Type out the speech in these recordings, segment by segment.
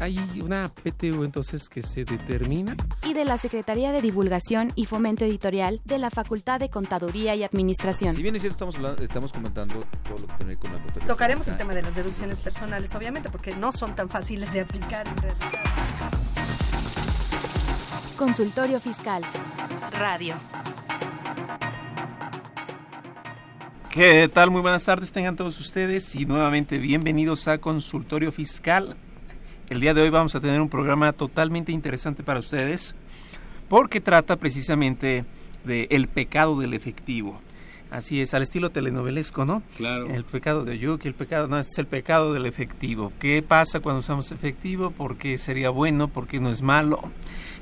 Hay una PTU entonces que se determina. y de la Secretaría de Divulgación y Fomento Editorial de la Facultad de Contaduría y Administración. Si bien es cierto, estamos, hablando- estamos comentando todo lo que tiene que ver con la contabilidad. Tocaremos el tema de las deducciones personales, obviamente, porque no son tan fáciles de aplicar en realidad. Consultorio Fiscal. Radio. ¿Qué tal? Muy buenas tardes tengan todos ustedes y nuevamente bienvenidos a Consultorio Fiscal. El día de hoy vamos a tener un programa totalmente interesante para ustedes porque trata precisamente de el pecado del efectivo. Así es, al estilo telenovelesco, ¿no? Claro. El pecado de Oyuki, el pecado, no, este es el pecado del efectivo. ¿Qué pasa cuando usamos efectivo? ¿Por qué sería bueno? ¿Por qué no es malo?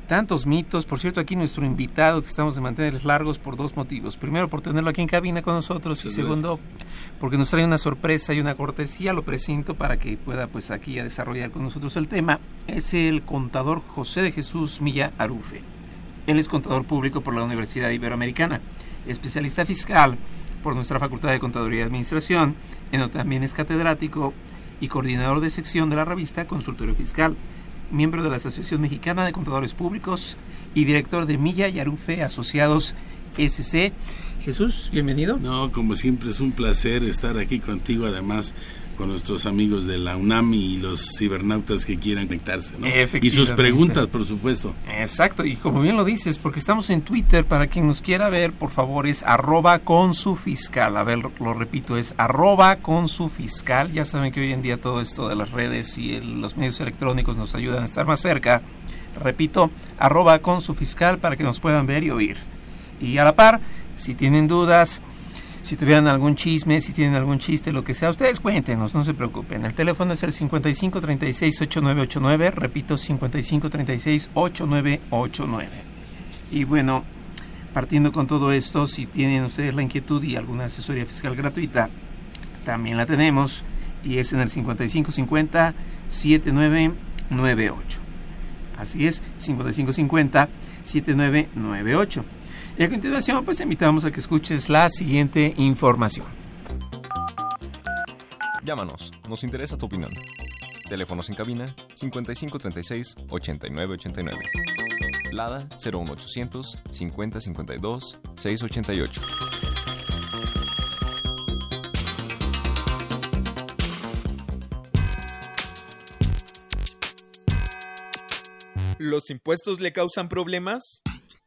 Tantos mitos. Por cierto, aquí nuestro invitado que estamos de mantener largos por dos motivos. Primero, por tenerlo aquí en cabina con nosotros y segundo, porque nos trae una sorpresa y una cortesía. Lo presento para que pueda pues aquí a desarrollar con nosotros el tema. Es el contador José de Jesús Milla Arufe. Él es contador público por la Universidad Iberoamericana, especialista fiscal por nuestra Facultad de Contaduría y Administración, en donde también es catedrático y coordinador de sección de la revista Consultorio Fiscal, miembro de la Asociación Mexicana de Contadores Públicos y director de Milla y Arufe Asociados SC. Jesús, bienvenido. No, como siempre es un placer estar aquí contigo, además con nuestros amigos de la UNAM y los cibernautas que quieran conectarse, ¿no? Y sus preguntas, por supuesto. Exacto, y como bien lo dices, porque estamos en Twitter, para quien nos quiera ver, por favor, es arroba con su fiscal. A ver, lo, lo repito, es arroba con su fiscal. Ya saben que hoy en día todo esto de las redes y el- los medios electrónicos nos ayudan a estar más cerca. Repito, arroba con su fiscal para que nos puedan ver y oír. Y a la par, si tienen dudas, si tuvieran algún chisme, si tienen algún chiste, lo que sea, ustedes cuéntenos, no se preocupen. El teléfono es el 5536-8989, repito, 5536-8989. Y bueno, partiendo con todo esto, si tienen ustedes la inquietud y alguna asesoría fiscal gratuita, también la tenemos y es en el 5550-7998. Así es, 5550-7998. Y a continuación, pues te invitamos a que escuches la siguiente información. Llámanos, nos interesa tu opinión. Teléfonos en cabina 5536 8989. Lada 01800 5052 688. ¿Los impuestos le causan problemas?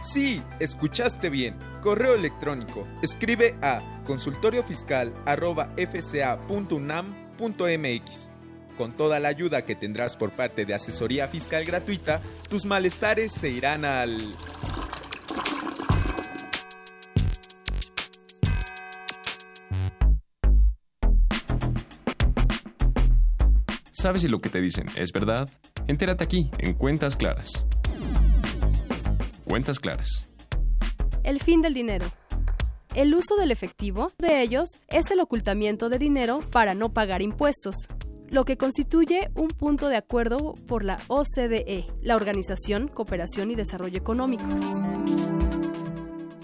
Sí, escuchaste bien. Correo electrónico. Escribe a consultoriofiscal@fca.unam.mx. Con toda la ayuda que tendrás por parte de asesoría fiscal gratuita, tus malestares se irán al ¿Sabes si lo que te dicen es verdad? Entérate aquí, en Cuentas Claras. Cuentas Claras. El fin del dinero. El uso del efectivo de ellos es el ocultamiento de dinero para no pagar impuestos, lo que constituye un punto de acuerdo por la OCDE, la Organización Cooperación y Desarrollo Económico.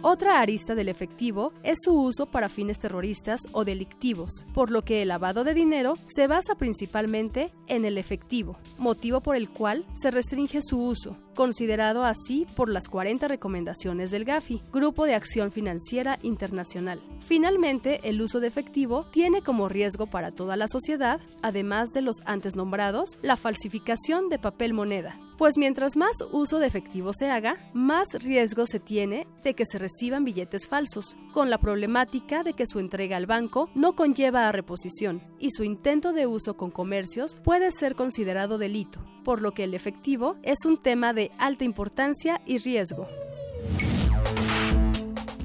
Otra arista del efectivo es su uso para fines terroristas o delictivos, por lo que el lavado de dinero se basa principalmente en el efectivo, motivo por el cual se restringe su uso, considerado así por las 40 recomendaciones del GAFI, Grupo de Acción Financiera Internacional. Finalmente, el uso de efectivo tiene como riesgo para toda la sociedad, además de los antes nombrados, la falsificación de papel moneda, pues mientras más uso de efectivo se haga, más riesgo se tiene de que se reciban billetes falsos, con la problemática de que su entrega al banco no conlleva a reposición y su intento de uso con comercios puede ser considerado delito, por lo que el efectivo es un tema de alta importancia y riesgo.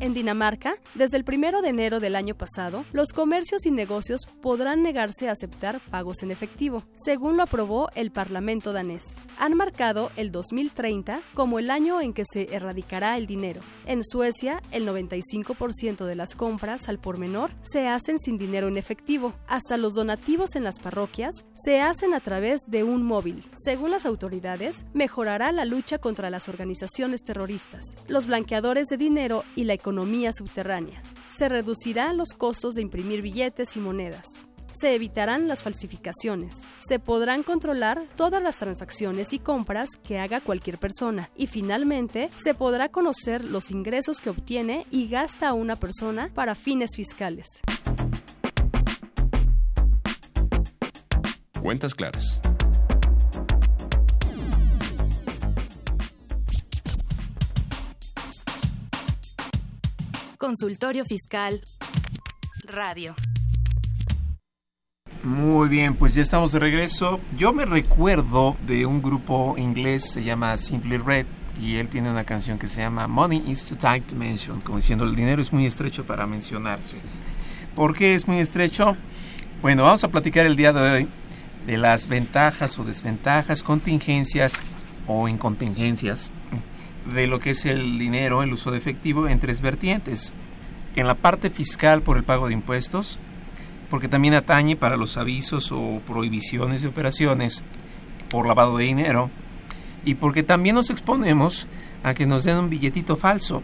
En Dinamarca, desde el 1 de enero del año pasado, los comercios y negocios podrán negarse a aceptar pagos en efectivo, según lo aprobó el Parlamento danés. Han marcado el 2030 como el año en que se erradicará el dinero. En Suecia, el 95% de las compras al por menor se hacen sin dinero en efectivo. Hasta los donativos en las parroquias se hacen a través de un móvil. Según las autoridades, mejorará la lucha contra las organizaciones terroristas, los blanqueadores de dinero y la economía economía subterránea. Se reducirán los costos de imprimir billetes y monedas. Se evitarán las falsificaciones. Se podrán controlar todas las transacciones y compras que haga cualquier persona. Y finalmente, se podrá conocer los ingresos que obtiene y gasta una persona para fines fiscales. Cuentas claras. Consultorio Fiscal Radio. Muy bien, pues ya estamos de regreso. Yo me recuerdo de un grupo inglés, se llama Simply Red, y él tiene una canción que se llama Money is too tight to mention, como diciendo el dinero es muy estrecho para mencionarse. ¿Por qué es muy estrecho? Bueno, vamos a platicar el día de hoy de las ventajas o desventajas, contingencias o incontingencias de lo que es el dinero, el uso de efectivo en tres vertientes. En la parte fiscal por el pago de impuestos, porque también atañe para los avisos o prohibiciones de operaciones por lavado de dinero, y porque también nos exponemos a que nos den un billetito falso,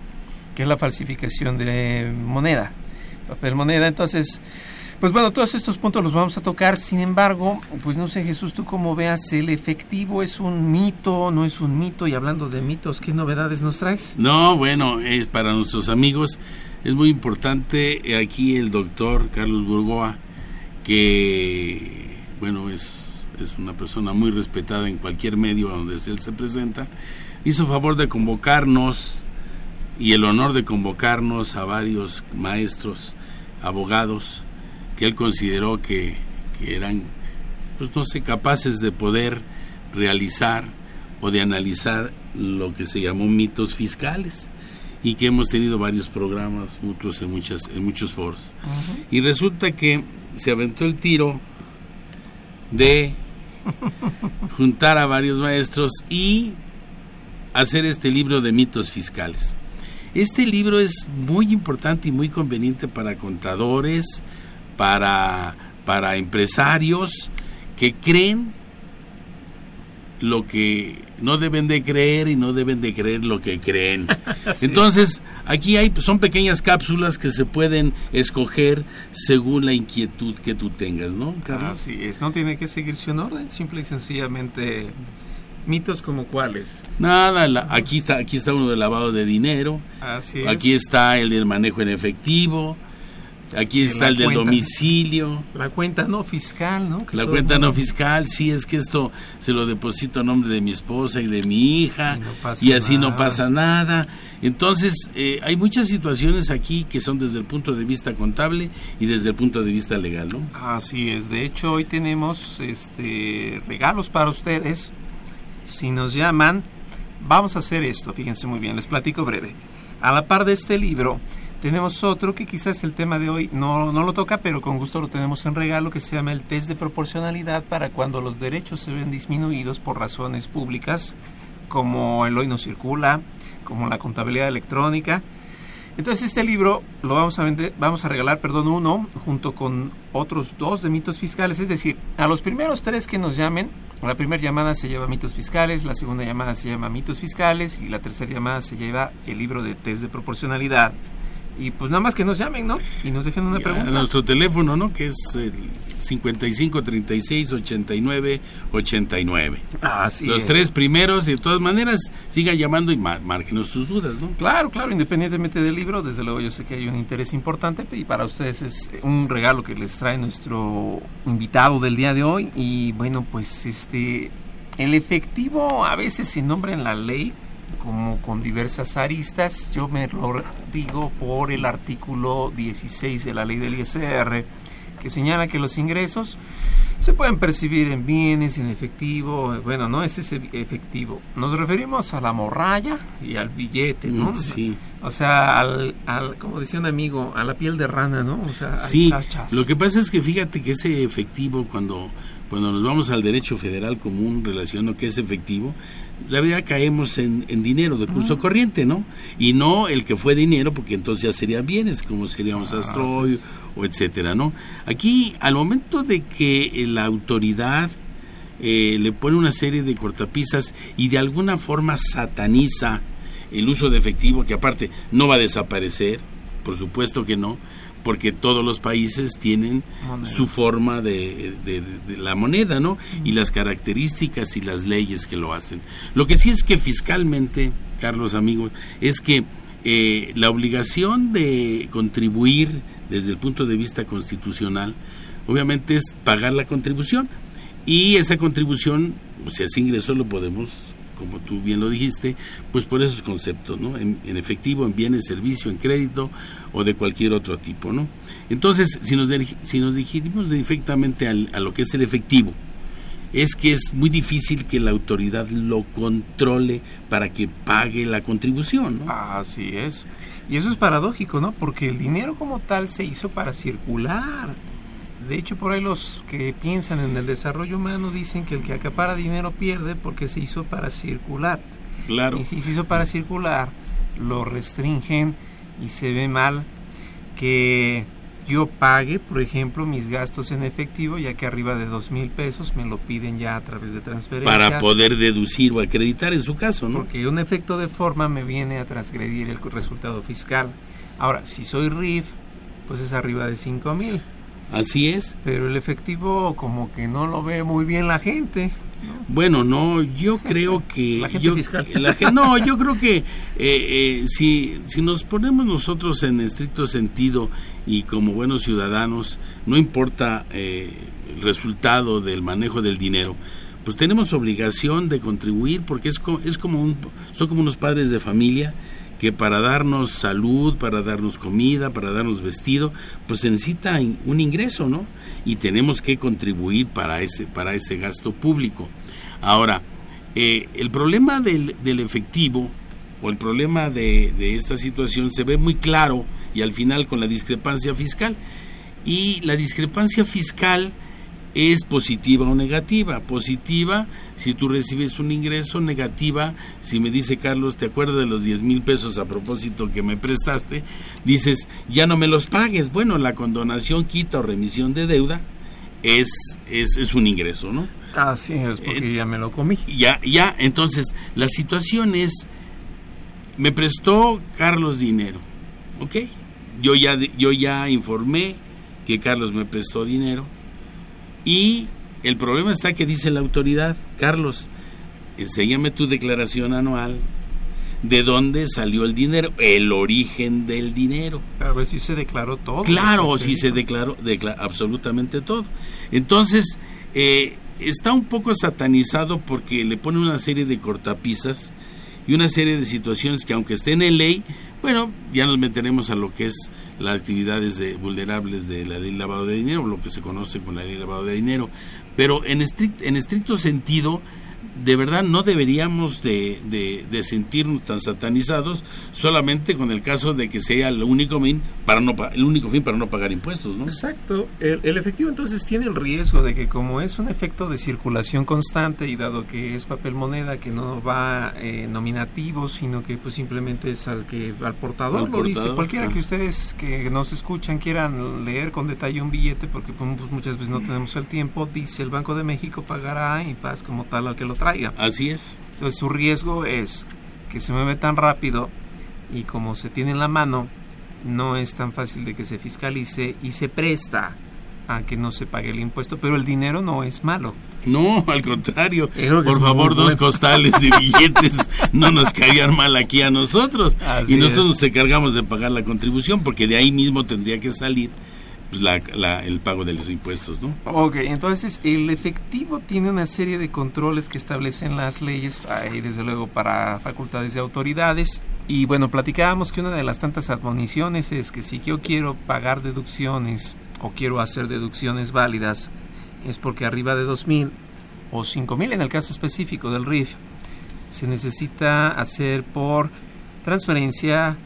que es la falsificación de moneda, papel moneda. Entonces, pues bueno, todos estos puntos los vamos a tocar. Sin embargo, pues no sé, Jesús, tú cómo veas, ¿el efectivo es un mito, no es un mito? Y hablando de mitos, ¿qué novedades nos traes? No, bueno, es para nuestros amigos, es muy importante aquí el doctor Carlos Burgoa, que, bueno, es, es una persona muy respetada en cualquier medio donde él se presenta, hizo favor de convocarnos y el honor de convocarnos a varios maestros, abogados, que él consideró que, eran, pues no sé, capaces de poder realizar o de analizar lo que se llamó mitos fiscales y que hemos tenido varios programas mutuos en muchas en muchos foros. Y resulta que se aventó el tiro de juntar a varios maestros y hacer este libro de mitos fiscales. Este libro es muy importante y muy conveniente para contadores para, para empresarios que creen lo que no deben de creer y no deben de creer lo que creen. Entonces, aquí hay son pequeñas cápsulas que se pueden escoger según la inquietud que tú tengas, ¿no, Carlos? Así es, no tiene que seguirse un orden, simple y sencillamente mitos como cuáles. Nada, aquí está aquí está uno del lavado de dinero. Así Aquí está el del manejo en efectivo. Aquí está el del domicilio. La cuenta no fiscal, ¿no? la cuenta no fiscal, sí, es que esto se lo deposito a nombre de mi esposa y de mi hija y, así no pasa nada. Entonces, eh, hay muchas situaciones aquí que son desde el punto de vista contable y desde el punto de vista legal, ¿no? Así es. De hecho, hoy tenemos este regalos para ustedes. Si nos llaman, vamos a hacer esto. Fíjense muy bien, les platico breve. A la par de este libro, tenemos otro que quizás el tema de hoy no, no lo toca, pero con gusto lo tenemos en regalo, que se llama el test de proporcionalidad para cuando los derechos se ven disminuidos por razones públicas, como el hoy no circula, como la contabilidad electrónica. Entonces este libro lo vamos a vender, vamos a regalar, perdón, uno junto con otros dos de mitos fiscales, es decir, a los primeros tres que nos llamen La primera llamada se lleva mitos fiscales, la segunda llamada se llama mitos fiscales y la tercera llamada se lleva el libro de test de proporcionalidad. Y pues nada más que nos llamen, ¿no? Y nos dejen una A pregunta. nuestro teléfono, ¿no? Que es el 55 36 89 89. Así Los es. tres primeros, y de todas maneras, sigan llamando y má- márquenos sus dudas, ¿no? Claro, claro, independientemente del libro, desde luego yo sé que hay un interés importante y para ustedes es un regalo que les trae nuestro invitado del día de hoy y bueno, pues este el efectivo a veces se nombra en la ley como con diversas aristas, yo me lo digo por el artículo 16 de la ley del ISR que señala que los ingresos se pueden percibir en bienes, en efectivo, bueno, no es ese efectivo. Nos referimos a la morralla y al billete, ¿no? Mm, Sí. O sea, al, al, como decía un amigo, a la piel de rana, ¿no? O sea, Sí, chachas. lo que pasa es que fíjate que ese efectivo, cuando, cuando nos vamos al derecho federal común relacionado que es efectivo, la verdad caemos en, en dinero de curso corriente, ¿no? Y no el que fue dinero, porque entonces ya serían bienes, como seríamos Ah, o etcétera, ¿no? Aquí, al momento de que eh, la autoridad eh, le pone una serie de cortapisas y de alguna forma sataniza el uso de efectivo, que aparte no va a desaparecer, por supuesto que no, porque todos los países tienen Moneda. su forma de, de- de la moneda, ¿no? Y las características y las leyes que lo hacen. Lo que sí es que fiscalmente, Carlos, amigos, es que eh, la obligación de contribuir desde el punto de vista constitucional, obviamente es pagar la contribución. Y esa contribución, o sea, ese ingreso lo podemos, como tú bien lo dijiste, pues por esos conceptos, ¿no? En, efectivo, en bienes, servicio, en crédito o de cualquier otro tipo, ¿no? Entonces, si nos, si nos dirigimos directamente al- a lo que es el efectivo, es que es muy difícil que la autoridad lo controle para que pague la contribución, ¿no? Así es. Y eso es paradójico, ¿no? Porque el dinero como tal se hizo para circular. De hecho, por ahí los que piensan en el desarrollo humano dicen que el que acapara dinero pierde porque se hizo para circular. Claro. Y si se hizo para circular, lo restringen y se ve mal que yo pague, por ejemplo, mis gastos en efectivo, ya que arriba de dos mil pesos me lo piden ya a través de transferencias. Para poder deducir o acreditar en su caso, ¿no? Porque un efecto de forma me viene a transgredir el resultado fiscal. Ahora, si soy RIF, pues es arriba de 5 mil. Así es. Pero el efectivo como que no lo ve muy bien la gente. Bueno, no, yo creo que... La gente yo, fiscal. la no, yo creo que eh, eh, si, si nos ponemos nosotros en estricto sentido y como buenos ciudadanos, no importa eh, el resultado del manejo del dinero, pues tenemos obligación de contribuir porque es, co- es como un, son como unos padres de familia que para darnos salud, para darnos comida, para darnos vestido, pues se necesita un ingreso, ¿no? Y tenemos que contribuir para ese, para ese gasto público. Ahora, eh, el problema del, del efectivo o el problema de esta situación se ve muy claro y al final con la discrepancia fiscal. Y la discrepancia fiscal es positiva o negativa. Positiva si tú recibes un ingreso, negativa si me dice Carlos, ¿te acuerdas de los 10 mil pesos a propósito que me prestaste? Dices, ya no me los pagues. Bueno, la condonación, quita o remisión de deuda es, es, es un ingreso, ¿no? Así es, porque ya me lo comí. Ya, ya, entonces la situación es, me prestó Carlos dinero, ¿ok? Yo ya, yo ya informé que Carlos me prestó dinero y el problema está que dice la autoridad, Carlos, enséñame tu declaración anual, de dónde salió el dinero, el origen del dinero. A ver si se declaró todo. Claro, sí se declaró, decla- absolutamente todo. Entonces, eh, está un poco satanizado porque le pone una serie de cortapisas y una serie de situaciones que aunque estén en ley, bueno, ya nos meteremos a lo que es las actividades de, vulnerables de la ley lavado de dinero, lo que se conoce con la ley lavado de dinero. Pero en, estrict- en estricto sentido, de verdad no deberíamos de, de, de, sentirnos tan satanizados solamente con el caso de que sea el único fin para no el único fin para no pagar impuestos, ¿no? Exacto. El, el, efectivo entonces tiene el riesgo de que como es un efecto de circulación constante y dado que es papel moneda que no va eh, nominativo, sino que pues simplemente es al que al portador al lo portador, dice. Cualquiera que ustedes que nos escuchan quieran leer con detalle un billete porque pues, muchas veces no tenemos el tiempo, dice el Banco de México pagará y paz como tal al que lo traiga. Así es. Entonces su riesgo es que se mueve tan rápido y como se tiene en la mano, no es tan fácil de que se fiscalice y se presta a que no se pague el impuesto, pero el dinero no es malo. No, al contrario. Por favor, dos bueno. costales de billetes no nos caerían mal aquí a nosotros. Así y nosotros es. nos encargamos de pagar la contribución, porque de ahí mismo tendría que salir pues, la, la, el pago de los impuestos, ¿no? Ok, entonces el efectivo tiene una serie de controles que establecen las leyes, y desde luego para facultades de autoridades. Y bueno, platicábamos que una de las tantas admoniciones es que si yo quiero pagar deducciones o quiero hacer deducciones válidas, es porque arriba de 2.000 o 5.000 en el caso específico del RIF, se necesita hacer por transferencia,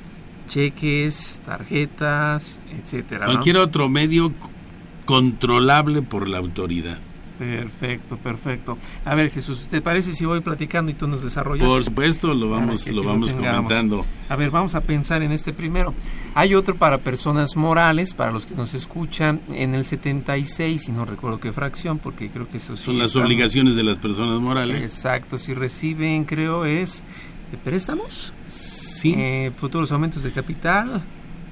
cheques, tarjetas, etcétera. Cualquier otro medio controlable por la autoridad. Perfecto, perfecto. A ver, Jesús, ¿te parece si voy platicando y tú nos desarrollas? Por supuesto, lo vamos, lo vamos lo comentando. A ver, vamos a pensar en este primero. Hay otro para personas morales, para los que nos escuchan, en el 76, si no recuerdo qué fracción, porque creo que eso sí Son las están... obligaciones de las personas morales. Exacto, si reciben, creo, es préstamos, sí. Eh, futuros aumentos de capital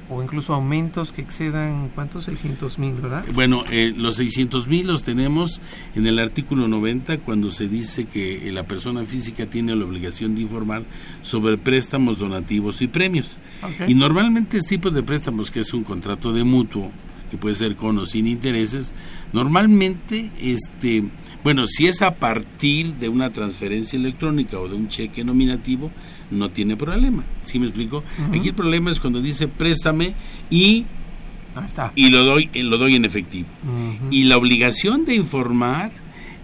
o incluso aumentos que excedan, ¿cuántos? 600 mil, ¿verdad? Bueno, eh, los 600 mil los tenemos en el artículo 90 cuando se dice que la persona física tiene la obligación de informar sobre préstamos, donativos y premios. Okay. Y normalmente este tipo de préstamos, que es un contrato de mutuo, que puede ser con o sin intereses, normalmente este bueno, si es a partir de una transferencia electrónica o de un cheque nominativo, no tiene problema. ¿Sí me explico? Uh -huh. Aquí el problema es cuando dice préstame y y lo doy lo doy en efectivo. Uh -huh. Y la obligación de informar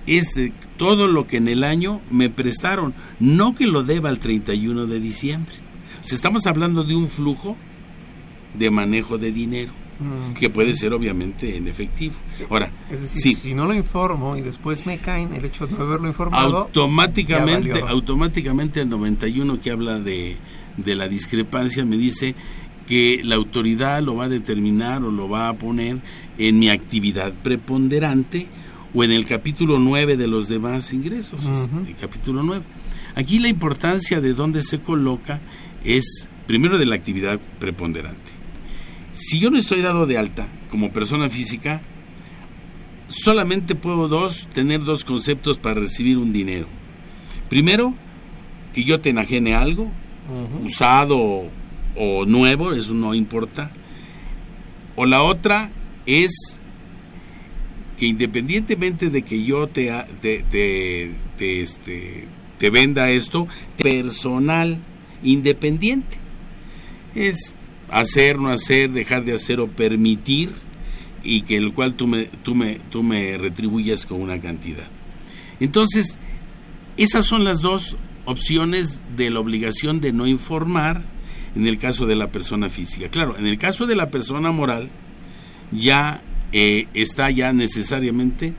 es de todo lo que en el año me prestaron, no que lo deba al 31 de diciembre. O sea, estamos hablando de un flujo de manejo de dinero que puede ser obviamente en efectivo. Ahora, es decir, sí, si no lo informo y después me caen el hecho de no haberlo informado, automáticamente, automáticamente el 91 que habla de, de la discrepancia me dice que la autoridad lo va a determinar o lo va a poner en mi actividad preponderante o en el capítulo 9 de los demás ingresos, uh -huh. el capítulo 9. Aquí la importancia de dónde se coloca es primero de la actividad preponderante. Si yo no estoy dado de alta como persona física, solamente puedo dos, tener dos conceptos para recibir un dinero. Primero, que yo te enajene algo, uh -huh. usado o, o nuevo, eso no importa. O la otra es que independientemente de que yo te, te, te, te, este, te venda esto, personal, independiente. Es hacer, no hacer, dejar de hacer o permitir y que el cual tú me, tú me, tú me retribuyas con una cantidad. Entonces, esas son las dos opciones de la obligación de no informar en el caso de la persona física. Claro, en el caso de la persona moral, ya eh, está ya necesariamente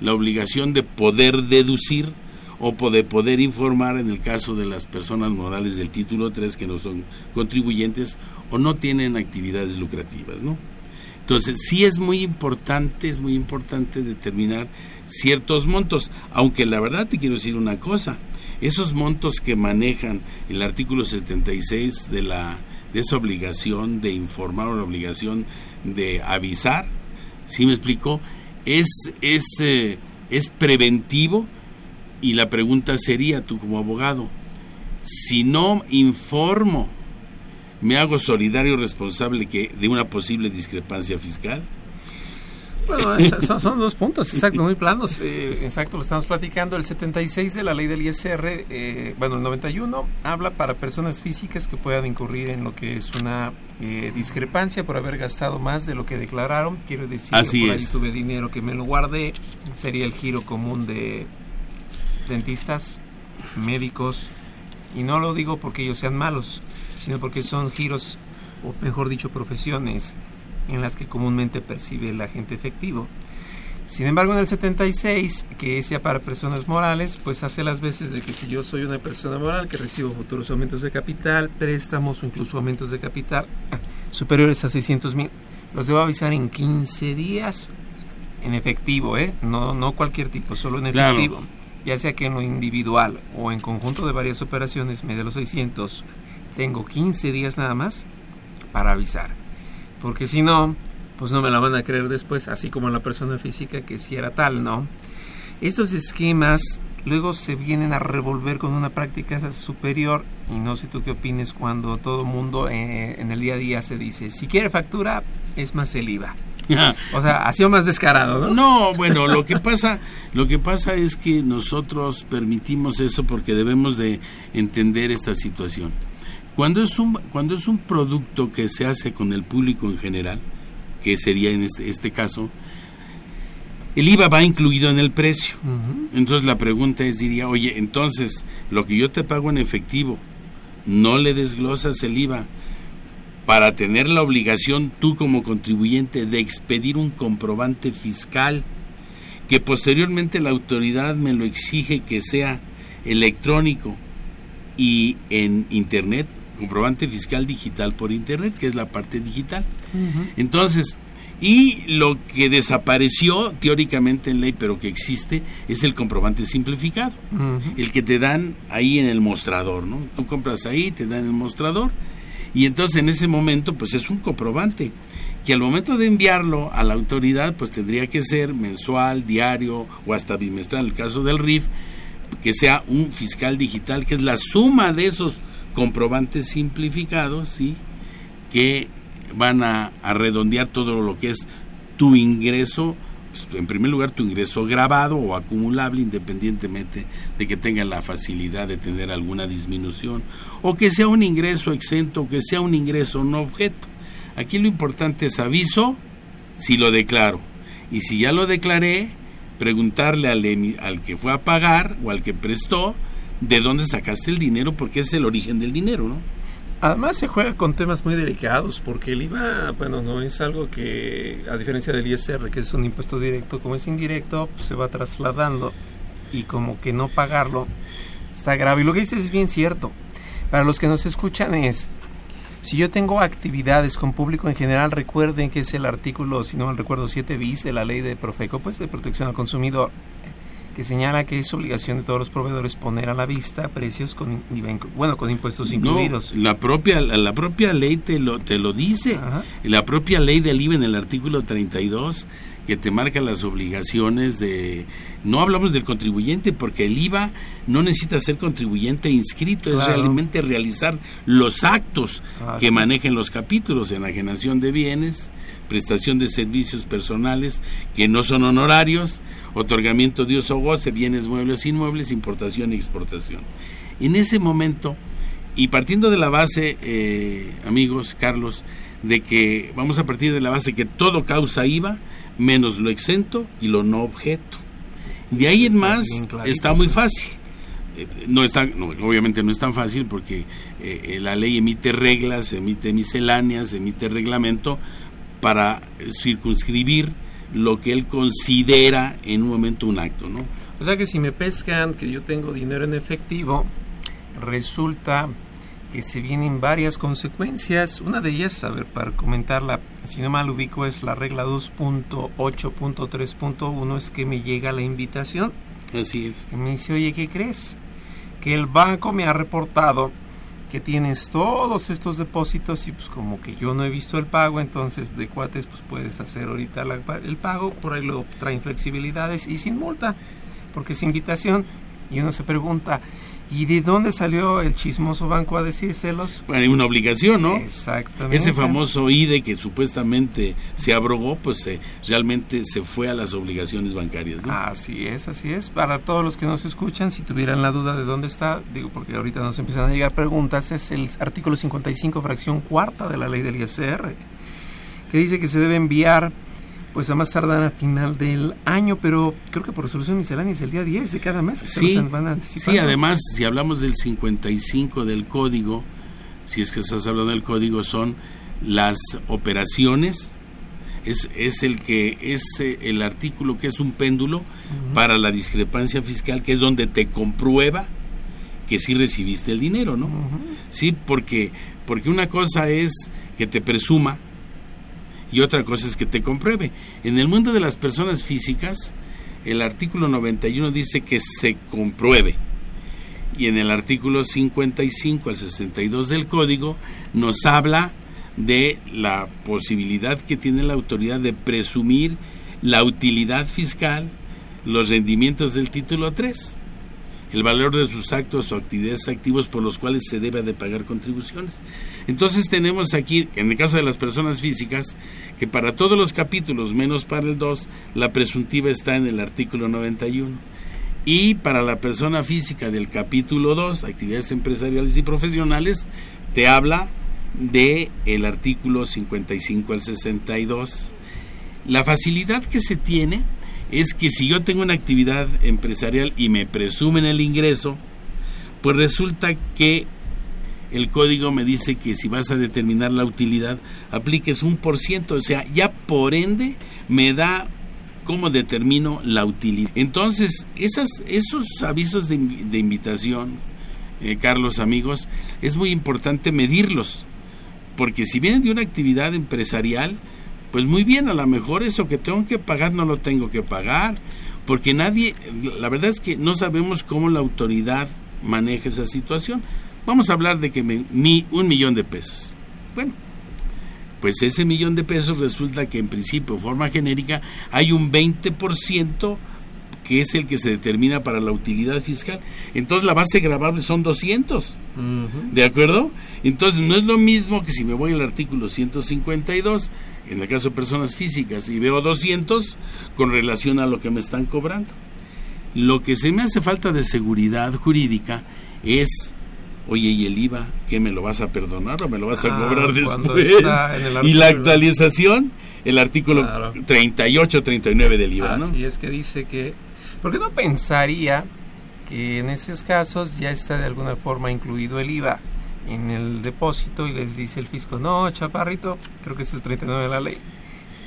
la obligación de poder deducir o de poder informar en el caso de las personas morales del título 3 que no son contribuyentes o no tienen actividades lucrativas, ¿no? Entonces, sí es muy importante, es muy importante determinar ciertos montos, aunque la verdad te quiero decir una cosa, esos montos que manejan el artículo 76 de la de esa obligación de informar o la obligación de avisar, ¿sí me explico? Es es eh, es preventivo y la pregunta sería tú como abogado, si no informo ¿Me hago solidario responsable que de una posible discrepancia fiscal? Bueno, son, son, dos puntos, exacto, muy planos. Eh, exacto, lo estamos platicando. El 76 de la ley del ISR, eh, bueno, el 91 habla para personas físicas que puedan incurrir en lo que es una eh, discrepancia por haber gastado más de lo que declararon. Quiero decir, Así por es. ahí tuve dinero que me lo guardé, sería el giro común de dentistas, médicos, y no lo digo porque ellos sean malos, sino porque son giros, o mejor dicho, profesiones en las que comúnmente percibe el agente efectivo. Sin embargo, en el 76, que es ya para personas morales, pues hace las veces de que si yo soy una persona moral que recibo futuros aumentos de capital, préstamos o incluso aumentos de capital superiores a 600 mil, los debo avisar en 15 días en efectivo, ¿eh? No, no cualquier tipo, solo en efectivo. Ya sea que en lo individual o en conjunto de varias operaciones me de los 600, tengo 15 días nada más para avisar. Porque si no, pues no me la van a creer después, así como la persona física que si era tal, ¿no? Estos esquemas luego se vienen a revolver con una práctica superior y no sé tú qué opines cuando todo mundo eh, en el día a día se dice, si quiere factura, es más el IVA. o sea, ha sido más descarado, ¿no? No, bueno, lo que pasa, lo que pasa es que nosotros permitimos eso porque debemos de entender esta situación. Cuando es un cuando es un producto que se hace con el público en general, que sería en este, este caso, el IVA va incluido en el precio. Entonces la pregunta es, diría, oye, entonces lo que yo te pago en efectivo, no le desglosas el IVA para tener la obligación tú como contribuyente de expedir un comprobante fiscal que posteriormente la autoridad me lo exige que sea electrónico y en internet, comprobante fiscal digital por internet, que es la parte digital. Entonces, y lo que desapareció teóricamente en ley, pero que existe, es el comprobante simplificado. El que te dan ahí en el mostrador, ¿no? Tú compras ahí, te dan el mostrador, y entonces en ese momento, pues es un comprobante que al momento de enviarlo a la autoridad, pues tendría que ser mensual, diario o hasta bimestral, en el caso del RIF, que sea un fiscal digital, que es la suma de esos comprobantes simplificados, ¿sí? Que van a, redondear todo lo que es tu ingreso, en primer lugar tu ingreso grabado o acumulable independientemente de que tengan la facilidad de tener alguna disminución o que sea un ingreso exento o que sea un ingreso no objeto. Aquí lo importante es aviso si lo declaro y si ya lo declaré, preguntarle al, al que fue a pagar o al que prestó de dónde sacaste el dinero porque es el origen del dinero, ¿no? Además se juega con temas muy delicados porque el IVA, bueno, no es algo que, a diferencia del ISR, que es un impuesto directo, como es indirecto, pues se va trasladando y como que no pagarlo está grave. Y lo que dices es bien cierto. Para los que nos escuchan es, si yo tengo actividades con público en general, recuerden que es el artículo, si no me recuerdo, 7 bis de la ley de Profeco, pues de protección al consumidor que señala que es obligación de todos los proveedores poner a la vista precios con bueno con impuestos incluidos. la propia la propia ley te lo te lo dice. La propia ley del IVA en el artículo 32 que te marca las obligaciones de no hablamos del contribuyente porque el IVA no necesita ser contribuyente inscrito, es realmente realizar los actos que manejen los capítulos, enajenación de bienes, prestación de servicios personales que no son honorarios, otorgamiento de uso o goce, bienes muebles, inmuebles, importación y exportación. En ese momento, y partiendo de la base, eh, amigos, Carlos, de que vamos a partir de la base que todo causa IVA, menos lo exento y lo no objeto. De ahí en más está muy fácil. Eh, no está, obviamente no es tan fácil porque eh, la ley emite reglas, emite misceláneas, emite reglamento, para circunscribir lo que él considera en un momento un acto, ¿no? O sea que si me pescan que yo tengo dinero en efectivo, resulta que se vienen varias consecuencias. Una de ellas, a ver, para comentarla, si no mal ubico, es la regla 2.8.3.1, es que me llega la invitación. Así es. Y me dice, oye, ¿qué crees? Que el banco me ha reportado que tienes todos estos depósitos y pues como que yo no he visto el pago, entonces de cuates pues puedes hacer ahorita el pago, por ahí lo traen flexibilidades y sin multa, porque es invitación y uno se pregunta, ¿Y de dónde salió el chismoso banco a decírselos? Bueno, hay una obligación, ¿no? Exactamente. Ese famoso IDE que supuestamente se abrogó, pues realmente se fue a las obligaciones bancarias, ¿no? Así es, así es. Para todos los que nos escuchan, si tuvieran la duda de dónde está, digo, porque ahorita nos empiezan a llegar preguntas, es el artículo 55, fracción cuarta de la ley del ISR, que dice que se debe enviar Pues a más tardar a final del año, pero creo que por resolución miscelánea es el día 10 de cada mes que se Sí, los van anticipando. sí, además, si hablamos del 55 del código, si es que estás hablando del código, son las operaciones, es, es el que es eh, el artículo que es un péndulo para la discrepancia fiscal, que es donde te comprueba que sí recibiste el dinero, ¿no? Sí, porque, porque una cosa es que te presuma y otra cosa es que te compruebe. En el mundo de las personas físicas, el artículo 91 dice que se compruebe. Y en el artículo 55 al 62 del código nos habla de la posibilidad que tiene la autoridad de presumir la utilidad fiscal, los rendimientos del título 3, el valor de sus actos o actividades activos por los cuales se debe de pagar contribuciones. Entonces tenemos aquí, en el caso de las personas físicas, que para todos los capítulos, menos para el 2, la presuntiva está en el artículo 91. Y para la persona física del capítulo 2, actividades empresariales y profesionales, te habla de el artículo 55 al 62. La facilidad que se tiene es que si yo tengo una actividad empresarial y me presumen el ingreso, pues resulta que el código me dice que si vas a determinar la utilidad, apliques un por ciento, o sea, ya por ende me da cómo determino la utilidad. Entonces, esas, esos avisos de, invitación, eh, Carlos, amigos, es muy importante medirlos, porque si vienen de una actividad empresarial, pues muy bien, a lo mejor eso que tengo que pagar no lo tengo que pagar, porque nadie, la verdad es que no sabemos cómo la autoridad maneja esa situación. Vamos a hablar de que me, mi, un millón de pesos. Bueno, pues ese millón de pesos resulta que en principio, forma genérica, hay un 20% que es el que se determina para la utilidad fiscal. Entonces la base grabable son 200. ¿De acuerdo? Entonces no es lo mismo que si me voy al artículo 152, en el caso de personas físicas, y veo 200 con relación a lo que me están cobrando. Lo que se me hace falta de seguridad jurídica es, oye, ¿y el IVA? ¿Qué me lo vas a perdonar o me lo vas a Ah, cobrar después? Y la actualización, el artículo 38-39 del IVA, ¿no? Así es que dice que... Porque no pensaría que en estos casos ya está de alguna forma incluido el IVA en el depósito y les dice el fisco, no, chaparrito, creo que es el 39 de la ley,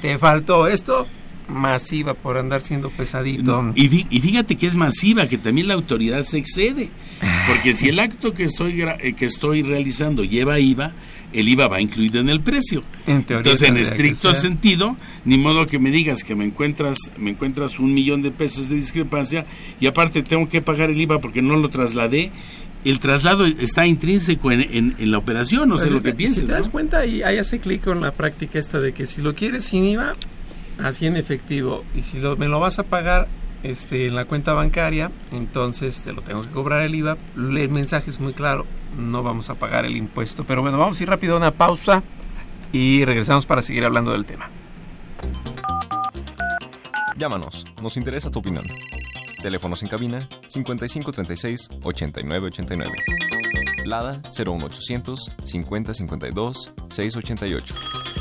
te faltó esto, masiva por andar siendo pesadito. Y, y fíjate que es masiva, que también la autoridad se excede. Porque si el acto que estoy, eh, que estoy realizando lleva IVA, el IVA va incluido en el precio. En teoría Entonces, en estricto sentido, ni modo que me digas que me encuentras, me encuentras un millón de pesos de discrepancia y aparte tengo que pagar el IVA porque no lo trasladé. El traslado está intrínseco en, en- en la operación, no sé Pues, lo que si pienses. te das ¿no? cuenta, y ahí hace clic con la práctica esta de que si lo quieres sin IVA, así en efectivo, y si lo- me lo vas a pagar este, en la cuenta bancaria, entonces te lo tengo que cobrar el IVA. El mensaje es muy claro, no vamos a pagar el impuesto. Pero bueno, vamos a ir rápido a una pausa y regresamos para seguir hablando del tema. Llámanos, nos interesa tu opinión. Teléfonos en cabina 5536 8989. Lada 01800 5052 688.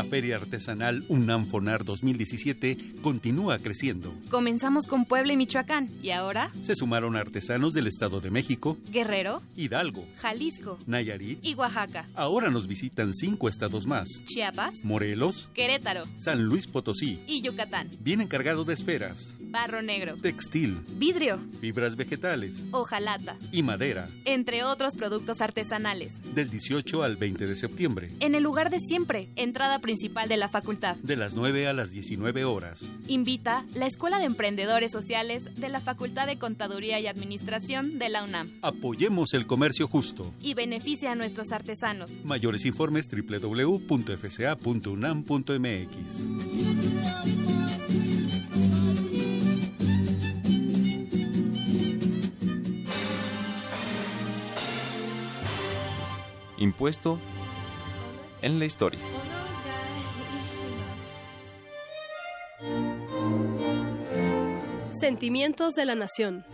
La Feria Artesanal UNAM FONAR 2017 continúa creciendo. Comenzamos con Puebla y Michoacán y ahora Se sumaron artesanos del Estado de México, Guerrero, Hidalgo, Jalisco Nayarit. y Oaxaca, Ahora nos visitan cinco estados más. Chiapas, Morelos, Querétaro San Luis Potosí. y Yucatán. Viene cargado de esferas, Barro negro, textil, vidrio, fibras vegetales hojalata, y madera. entre otros productos artesanales. Del 18 al 20 de septiembre. En el lugar de siempre, entrada principal de la facultad. De las 9 a las 19 horas. Invita la Escuela de Emprendedores Sociales de la Facultad de Contaduría y Administración de la UNAM Apoyemos el comercio justo. y beneficia a nuestros artesanos. Mayores informes www.fca.unam.mx. Impuesto en la historia. Sentimientos de la Nación.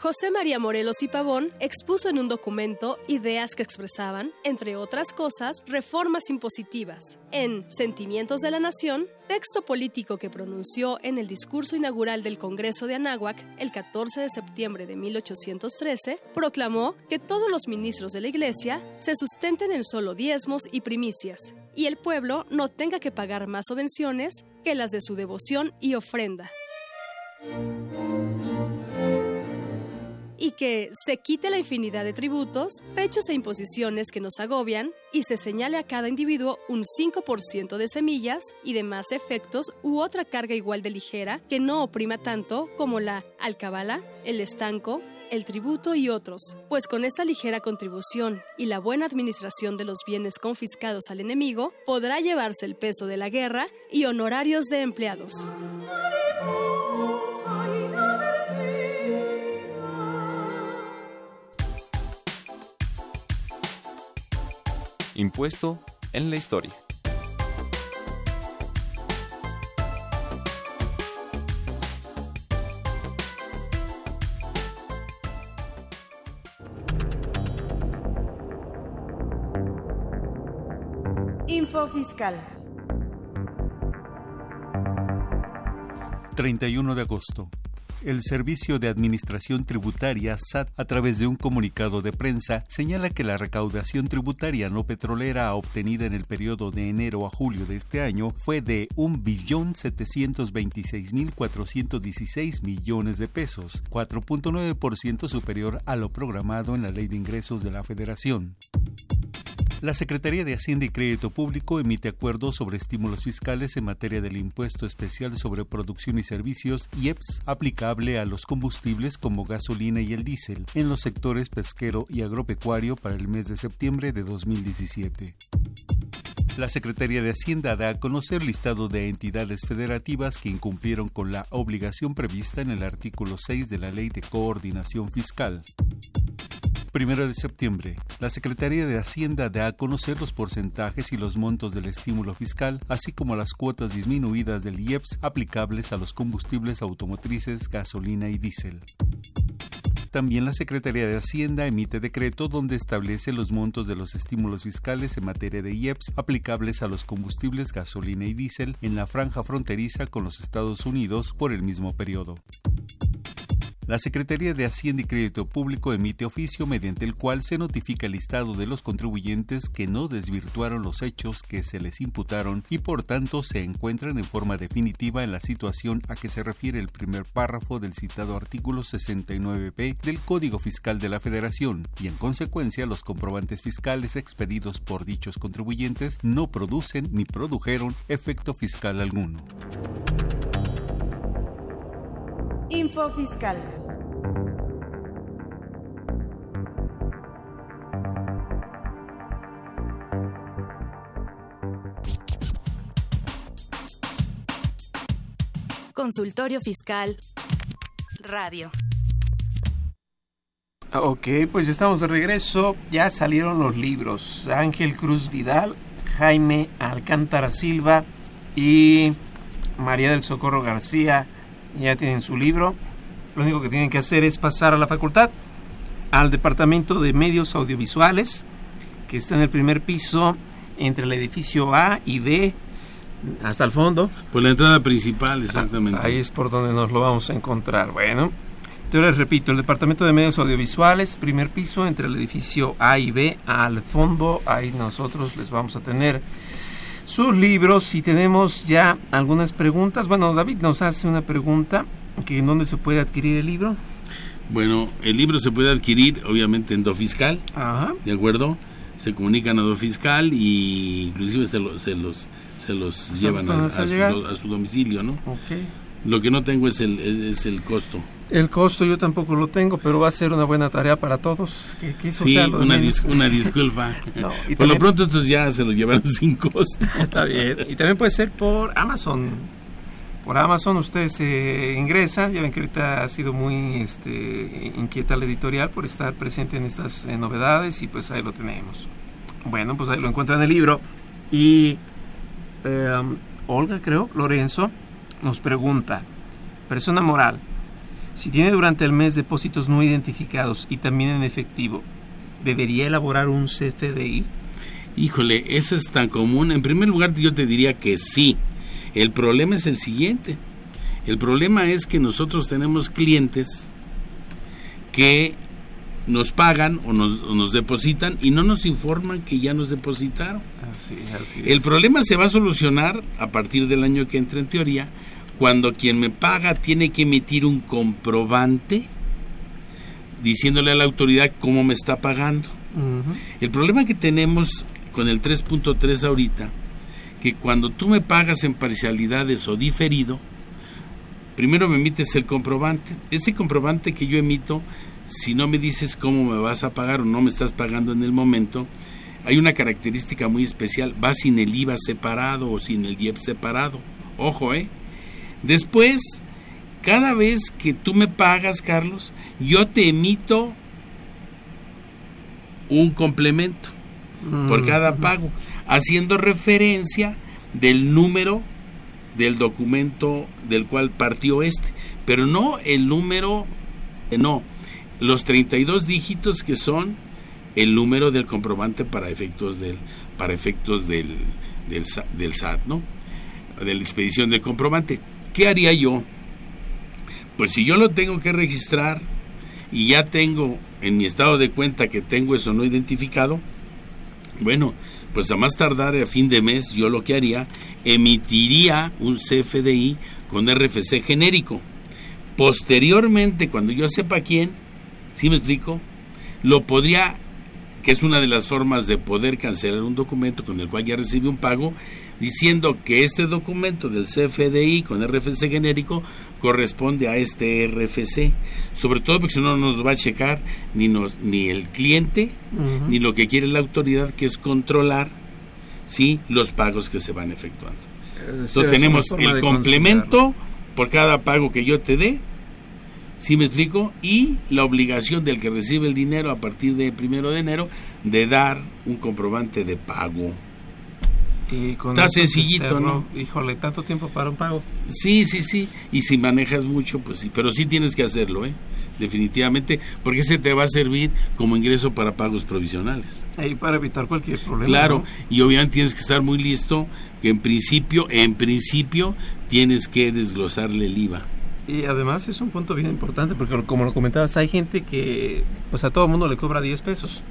José María Morelos y Pavón expuso en un documento ideas que expresaban, entre otras cosas, reformas impositivas. En Sentimientos de la Nación, texto político que pronunció en el discurso inaugural del Congreso de Anáhuac el 14 de septiembre de 1813, proclamó que todos los ministros de la Iglesia se sustenten en solo diezmos y primicias, y el pueblo no tenga que pagar más subvenciones que las de su devoción y ofrenda y que se quite la infinidad de tributos, pechos e imposiciones que nos agobian y se señale a cada individuo un 5% de semillas y demás efectos u otra carga igual de ligera que no oprima tanto como la alcabala, el estanco, el tributo y otros, pues con esta ligera contribución y la buena administración de los bienes confiscados al enemigo, podrá llevarse el peso de la guerra y honorarios de empleados. Impuesto en la historia. Info Fiscal. 31 de agosto. El Servicio de Administración Tributaria, SAT, a través de un comunicado de prensa, señala que la recaudación tributaria no petrolera obtenida en el periodo de enero a julio de este año fue de 1.726.416 millones de pesos, 4.9% superior a lo programado en la Ley de Ingresos de la Federación. La Secretaría de Hacienda y Crédito Público emite acuerdos sobre estímulos fiscales en materia del impuesto especial sobre producción y servicios IEPS aplicable a los combustibles como gasolina y el diésel en los sectores pesquero y agropecuario para el mes de septiembre de 2017. La Secretaría de Hacienda da a conocer listado de entidades federativas que incumplieron con la obligación prevista en el artículo 6 de la Ley de Coordinación Fiscal. Primero de septiembre, la Secretaría de Hacienda da a conocer los porcentajes y los montos del estímulo fiscal, así como las cuotas disminuidas del IEPS aplicables a los combustibles automotrices, gasolina y diésel. También la Secretaría de Hacienda emite decreto donde establece los montos de los estímulos fiscales en materia de IEPS aplicables a los combustibles gasolina y diésel en la franja fronteriza con los Estados Unidos por el mismo periodo. La Secretaría de Hacienda y Crédito Público emite oficio mediante el cual se notifica el listado de los contribuyentes que no desvirtuaron los hechos que se les imputaron y por tanto se encuentran en forma definitiva en la situación a que se refiere el primer párrafo del citado artículo 69p del Código Fiscal de la Federación y en consecuencia los comprobantes fiscales expedidos por dichos contribuyentes no producen ni produjeron efecto fiscal alguno. Info Fiscal. Consultorio Fiscal Radio. Ok, pues estamos de regreso. Ya salieron los libros. Ángel Cruz Vidal, Jaime Alcántara Silva y María del Socorro García ya tienen su libro. Lo único que tienen que hacer es pasar a la facultad, al departamento de medios audiovisuales, que está en el primer piso, entre el edificio A y B, hasta el fondo. Por la entrada principal, exactamente. ahí es por donde nos lo vamos a encontrar. Bueno, yo les repito, el departamento de medios audiovisuales, primer piso, entre el edificio A y B, al fondo, ahí nosotros les vamos a tener sus libros y tenemos ya algunas preguntas. Bueno, David nos hace una pregunta, que ¿en dónde se puede adquirir el libro? Bueno, el libro se puede adquirir obviamente en Do Fiscal, Ajá. ¿de acuerdo? Se comunican a Do Fiscal y inclusive se, lo- se los se los llevan a, su, a su domicilio, ¿no? Ok. Lo que no tengo es el, es, es el costo. El costo yo tampoco lo tengo, pero va a ser una buena tarea para todos. Sí, lo una, menos. dis- una disculpa. No, por lo también- pronto estos ya se lo llevan sin costo. Está bien. Y también puede ser por Amazon. Por Amazon ustedes se ingresan, ya ven que ahorita ha sido muy este, inquieta la editorial por estar presente en estas eh, novedades y pues ahí lo tenemos. Bueno, pues ahí lo encuentran en el libro. Y eh, Olga, creo, Lorenzo, nos pregunta, persona moral, si tiene durante el mes depósitos no identificados y también en efectivo, ¿debería elaborar un CFDI? Híjole, eso es tan común. En primer lugar, yo te diría que sí. El problema es el siguiente. El problema es que nosotros tenemos clientes que nos pagan o nos, o nos depositan y no nos informan que ya nos depositaron. Así, así El problema se va a solucionar a partir del año que entra en teoría, cuando quien me paga tiene que emitir un comprobante diciéndole a la autoridad cómo me está pagando. El problema que tenemos con el 3.3 ahorita, que cuando tú me pagas en parcialidades o diferido, primero me emites el comprobante. Ese comprobante que yo emito, si no me dices cómo me vas a pagar o no me estás pagando en el momento, hay una característica muy especial, va sin el IVA separado o sin el IEP separado. Ojo, ¿eh? Después, cada vez que tú me pagas, Carlos, yo te emito un complemento por cada pago, haciendo referencia del número del documento del cual partió este, pero no el número, eh, no, los 32 dígitos que son el número del comprobante para efectos del, para efectos del, del, del SAT, ¿no? De la expedición del comprobante. ¿Qué haría yo? Pues si yo lo tengo que registrar y ya tengo en mi estado de cuenta que tengo eso no identificado, bueno, pues a más tardar a fin de mes yo lo que haría, emitiría un CFDI con RFC genérico. Posteriormente, cuando yo sepa quién, ¿sí me explico? Lo podría, que es una de las formas de poder cancelar un documento con el cual ya recibe un pago, diciendo que este documento del CFDI con RFC genérico corresponde a este RFC. Sobre todo porque si no no nos va a checar ni, nos, ni el cliente, ni lo que quiere la autoridad, que es controlar ¿sí? los pagos que se van efectuando. Decir, Entonces es tenemos el complemento por cada pago que yo te dé, ¿sí me explico? Y la obligación del que recibe el dinero a partir de primero de enero de dar un comprobante de pago. Y con Está sencillito, hacerlo, ¿no? Híjole, tanto tiempo para un pago. Sí, sí, sí. Y si manejas mucho, pues sí. Pero sí tienes que hacerlo, ¿eh? Definitivamente. Porque ese te va a servir como ingreso para pagos provisionales. Ahí para evitar cualquier problema. Claro. ¿no? Y obviamente tienes que estar muy listo. Que en principio, en principio, tienes que desglosarle el IVA. Y además es un punto bien importante porque como lo comentabas, hay gente que pues a todo mundo le cobra 10 pesos,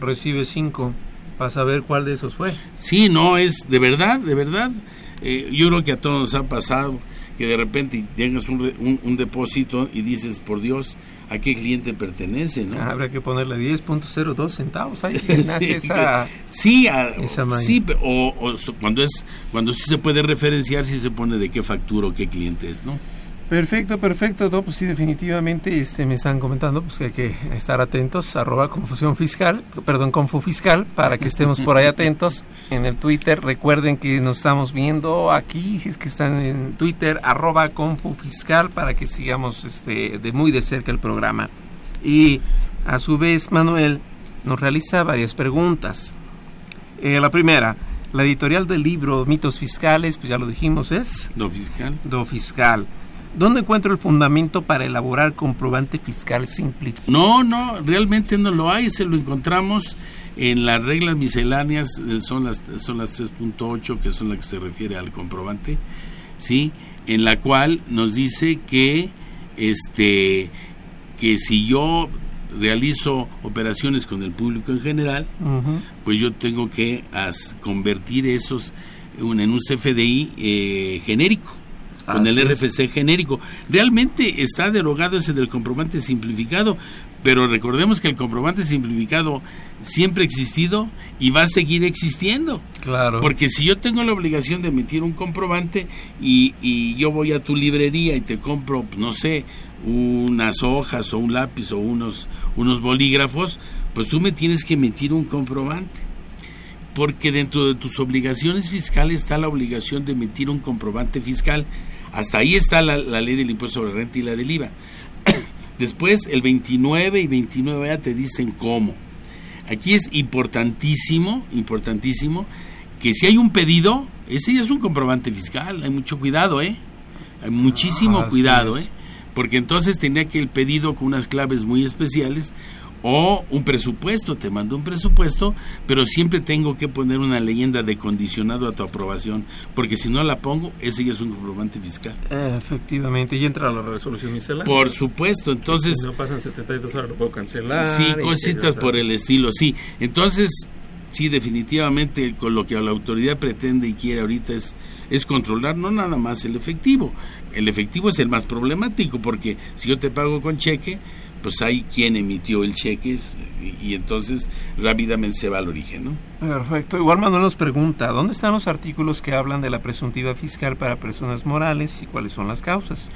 recibe 5, para saber cuál de esos fue. Sí, no, es de verdad, de verdad. Eh, yo creo que a todos nos ha pasado que de repente tengas un, un, un depósito y dices, por Dios, ¿a qué cliente pertenece? ¿no? Habrá que ponerle 10.02 centavos, ahí nace Sí, esa... sí, a- esa sí, o, o cuando es cuando sí se puede referenciar, si se pone de qué factura o qué cliente es, ¿no? Perfecto, perfecto. No, pues sí, definitivamente este, me están comentando pues, que hay que estar atentos. Arroba confusión fiscal, perdón, confu fiscal, para que estemos por ahí atentos en el Twitter. Recuerden que nos estamos viendo aquí, si es que están en Twitter, arroba confu fiscal, para que sigamos este, de muy de cerca el programa. Y a su vez, Manuel nos realiza varias preguntas. Eh, la primera, la editorial del libro Mitos Fiscales, pues ya lo dijimos, es... No fiscal. Do fiscal. ¿Dónde encuentro el fundamento para elaborar comprobante fiscal simplificado? No, no, realmente no lo hay, se lo encontramos en las reglas misceláneas, eh, son las son las 3.8 que son las que se refiere al comprobante, ¿sí? En la cual nos dice que este que si yo realizo operaciones con el público en general, pues yo tengo que as- convertir esos en un CFDI eh, genérico con Así el es. RFC genérico. Realmente está derogado ese del comprobante simplificado, pero recordemos que el comprobante simplificado siempre ha existido y va a seguir existiendo. Claro. Porque si yo tengo la obligación de emitir un comprobante y, y yo voy a tu librería y te compro, no sé, unas hojas o un lápiz o unos, unos bolígrafos, pues tú me tienes que emitir un comprobante. Porque dentro de tus obligaciones fiscales está la obligación de emitir un comprobante fiscal. Hasta ahí está la, la ley del impuesto sobre renta y la del IVA. Después, el 29 y 29A te dicen cómo. Aquí es importantísimo, importantísimo, que si hay un pedido, ese ya es un comprobante fiscal, hay mucho cuidado, ¿eh? Hay muchísimo cuidado. ¿eh? Porque entonces tenía que el pedido con unas claves muy especiales o un presupuesto, te mando un presupuesto, pero siempre tengo que poner una leyenda de condicionado a tu aprobación, porque si no la pongo, ese ya es un comprobante fiscal. Efectivamente, y entra la resolución miscelánea. Por supuesto, entonces... Si no pasan 72 horas, lo puedo cancelar. Sí, cositas por el estilo, sí. Entonces, sí, definitivamente con lo que la autoridad pretende y quiere ahorita es, es controlar no nada más el efectivo. El efectivo es el más problemático porque si yo te pago con cheque, pues hay quien emitió el cheque y, y entonces rápidamente se va al origen, ¿no? Perfecto. Igual Manuel nos pregunta, ¿dónde están los artículos que hablan de la presuntiva fiscal para personas morales y cuáles son las causas?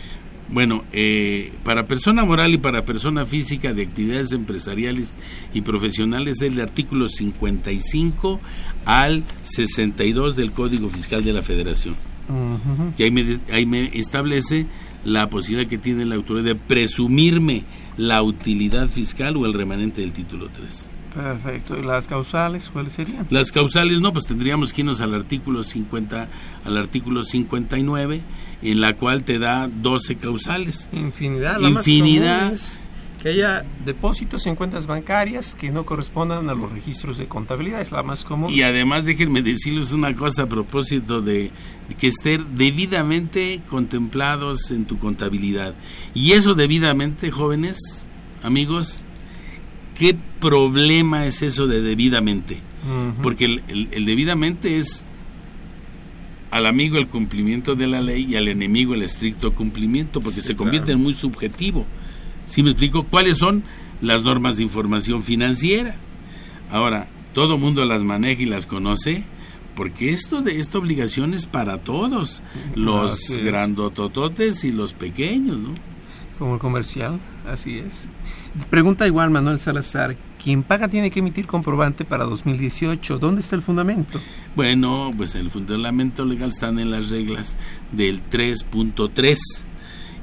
Bueno, eh, para persona moral y para persona física de actividades empresariales y profesionales es el artículo 55 al 62 del Código Fiscal de la Federación. Ujú. que ahí me, ahí me establece la posibilidad que tiene la autoridad de presumirme la utilidad fiscal o el remanente del título 3. Perfecto. ¿Y las causales cuáles serían? Las causales no, pues tendríamos que irnos al artículo 50, al artículo 59, en la cual te da 12 causales. Infinidad. La más Infinidad. común es que haya depósitos en cuentas bancarias que no correspondan a los registros de contabilidad. Es la más común. Y además déjenme decirles una cosa a propósito de que estén debidamente contemplados en tu contabilidad. Y eso debidamente, jóvenes, amigos, ¿qué problema es eso de debidamente? Porque el, el- el debidamente es al amigo el cumplimiento de la ley y al enemigo el estricto cumplimiento, porque Sí, se convierte claro. en muy subjetivo. ¿Sí me explico? ¿Cuáles son las normas de información financiera? Ahora, todo mundo las maneja y las conoce, porque esto de esta obligación es para todos, los Así es. grandotototes y los pequeños, ¿no? Como el comercial, así es. Pregunta igual Manuel Salazar, quien paga tiene que emitir comprobante para 2018. ¿Dónde está el fundamento? Bueno, pues el fundamento legal están en las reglas del 3.3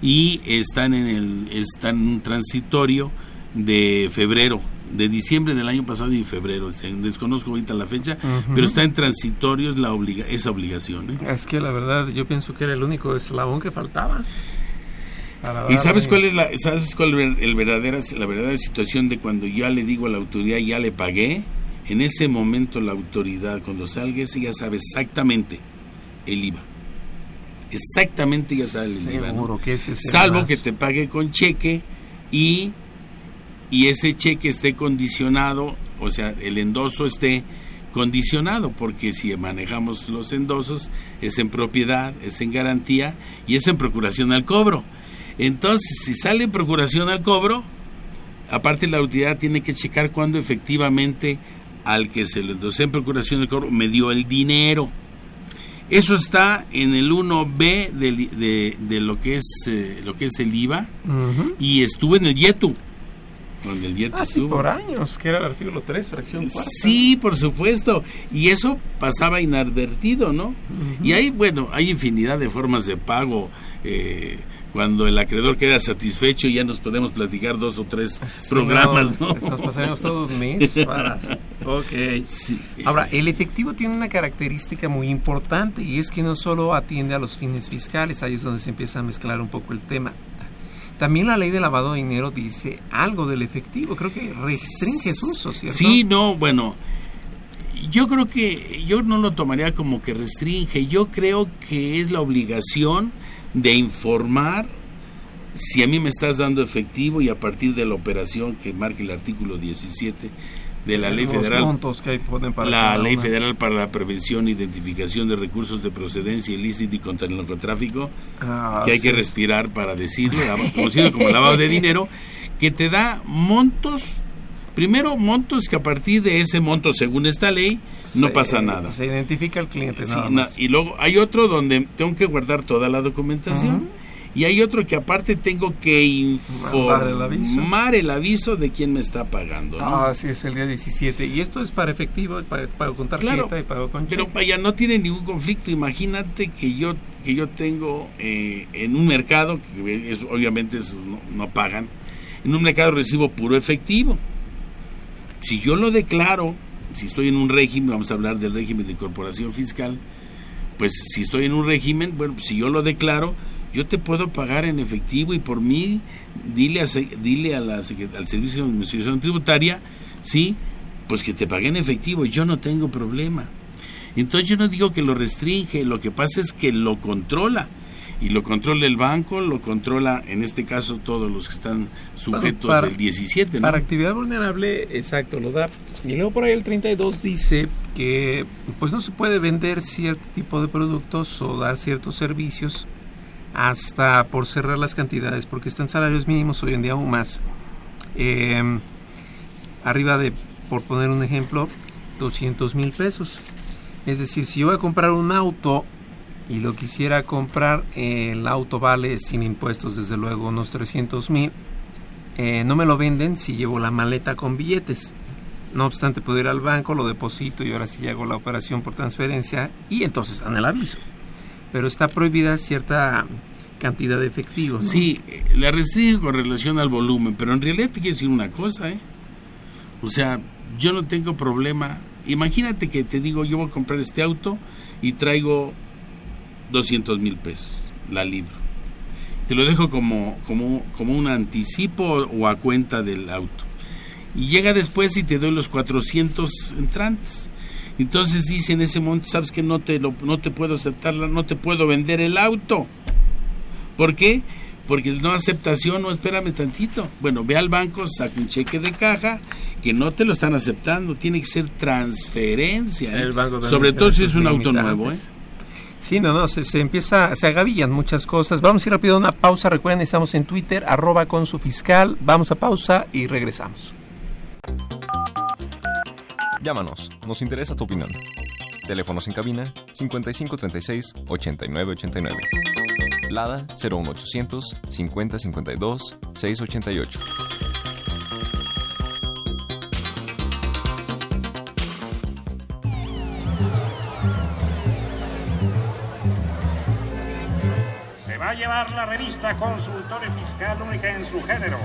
y están en el están en un transitorio de febrero, de diciembre del año pasado y febrero. Desconozco ahorita la fecha, pero está en transitorio es la obliga esa obligación. ¿eh? Es que la verdad yo pienso que era el único eslabón que faltaba. ¿Y sabes cuál es la sabes cuál es el verdadera la verdadera situación de cuando ya le digo a la autoridad ya le pagué? En ese momento la autoridad cuando salga ese ya sabe exactamente el IVA. Exactamente ya sabe el IVA. ¿no? Seguro que ese Salvo más- que te pague con cheque y y ese cheque esté condicionado, o sea, el endoso esté condicionado, porque si manejamos los endosos es en propiedad, es en garantía y es en procuración al cobro. Entonces, si sale en procuración al cobro, aparte la autoridad tiene que checar cuándo efectivamente al que se le endosé en procuración al cobro me dio el dinero. Eso está en el 1B del- de, de lo que es eh, lo que es el IVA y estuvo en el YETU. Donde el YETU Ah, sí, estuvo. por años, que era el artículo 3, fracción cuarta. Sí, por supuesto. Y eso pasaba inadvertido, ¿no? Y hay, bueno, hay infinidad de formas de pago. eh, cuando el acreedor queda satisfecho, ya nos podemos platicar dos o tres Sí, programas, ¿no? Nos pasaremos todo un mes. Ok. Sí. Ahora, el efectivo tiene una característica muy importante y es que no solo atiende a los fines fiscales, ahí es donde se empieza a mezclar un poco el tema. También la ley de lavado de dinero dice algo del efectivo, creo que restringe su uso, ¿cierto? Sí, no, bueno, yo creo que yo no lo tomaría como que restringe, yo creo que es la obligación de informar si a mí me estás dando efectivo y a partir de la operación que marque el artículo 17 de la ley Los federal que para la ley federal para la prevención e identificación de recursos de procedencia ilícita y contra el narcotráfico Ah, que hay que es. respirar para decirlo, conocido como lavado de dinero, que te da montos, primero montos que a partir de ese monto, según esta ley, no Se- pasa nada. Se identifica al cliente Sí, nada na- más. y luego hay otro donde tengo que guardar toda la documentación. Y hay otro que aparte tengo que Mandar el aviso. informar el aviso de quién me está pagando. ¿no? Ah, sí, es el día 17. Y esto es para efectivo, para pago con tarjeta Claro, y pago con Pero cheque. vaya, no tiene ningún conflicto. Imagínate que yo que yo tengo eh, en un mercado, que es- obviamente esos no, no pagan, en un mercado recibo puro efectivo. Si yo lo declaro, si estoy en un régimen, vamos a hablar del régimen de incorporación fiscal, pues si estoy en un régimen, bueno, pues, si yo lo declaro, yo te puedo pagar en efectivo y por mí dile, a, dile a la, al Servicio de Administración Tributaria, sí, pues que te pague en efectivo, yo no tengo problema. Entonces yo no digo que lo restringe, lo que pasa es que lo controla. Y lo controla el banco, lo controla en este caso todos los que están sujetos del 17. Para actividad vulnerable, exacto, lo da. Y luego por ahí el 32 dice que pues no se puede vender cierto tipo de productos o dar ciertos servicios hasta por cerrar las cantidades, porque están salarios mínimos hoy en día aún más. Eh, arriba de, por poner un ejemplo, 200 mil pesos. Es decir, si yo voy a comprar un auto y lo quisiera comprar, el auto vale sin impuestos, desde luego, unos 300 mil. Eh, no me lo venden si llevo la maleta con billetes. No obstante, puedo ir al banco, lo deposito y ahora sí hago la operación por transferencia y entonces dan el aviso. Pero está prohibida cierta cantidad de efectivo. Sí, la restringe con relación al volumen, pero en realidad te quiero decir una cosa, ¿eh? O sea, yo no tengo problema Imagínate que te digo, yo voy a comprar este auto y traigo 200 mil pesos, la libro. Te lo dejo como, como, como un anticipo o a cuenta del auto. Y llega después y te doy los 400 entrantes. Entonces dice en ese momento, sabes que no te, lo, no te puedo aceptarla, no te puedo vender el auto. ¿Por qué? Porque no aceptación, no espérame tantito. Bueno, ve al banco, saca un cheque de caja que no te lo están aceptando, tiene que ser transferencia. ¿eh? Sobre todo si es un auto nuevo. ¿eh? Sí, no, no, se, empieza, se agavillan muchas cosas. Vamos a ir rápido a una pausa. Recuerden, estamos en Twitter, arroba con su fiscal. Vamos a pausa y regresamos. Llámanos, nos interesa tu opinión. Teléfonos en cabina 5536 8989. Lada 01800 5052 688. va a llevar la revista Consultorio Fiscal única en su género.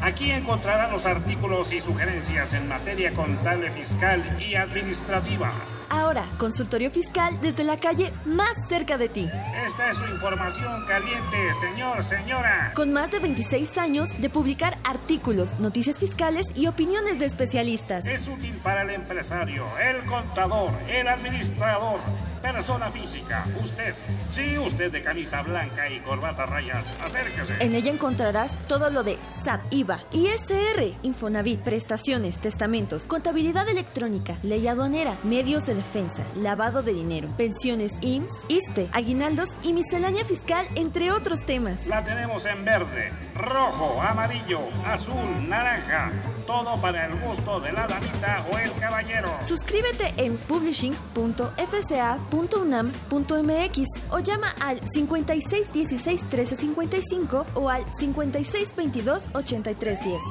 Aquí encontrará los artículos y sugerencias en materia contable, fiscal y administrativa. Ahora, consultorio fiscal desde la calle más cerca de ti. Esta es su información caliente, señor, señora. Con más de 26 años de publicar artículos, noticias fiscales y opiniones de especialistas. Es útil para el empresario, el contador, el administrador persona física, usted. Sí, usted de camisa blanca y corbata rayas, acérquese. En ella encontrarás todo lo de SAT, IVA, ISR, Infonavit, prestaciones, testamentos, contabilidad electrónica, ley aduanera, medios de defensa, lavado de dinero, pensiones IMSS, ISTE, aguinaldos y miscelánea fiscal, entre otros temas. La tenemos en verde, rojo, amarillo, azul, naranja. Todo para el gusto de la damita o el caballero. Suscríbete en publishing.fca.com .unam.mx o llama al 56 16 13 55 o al 56 22 83 10.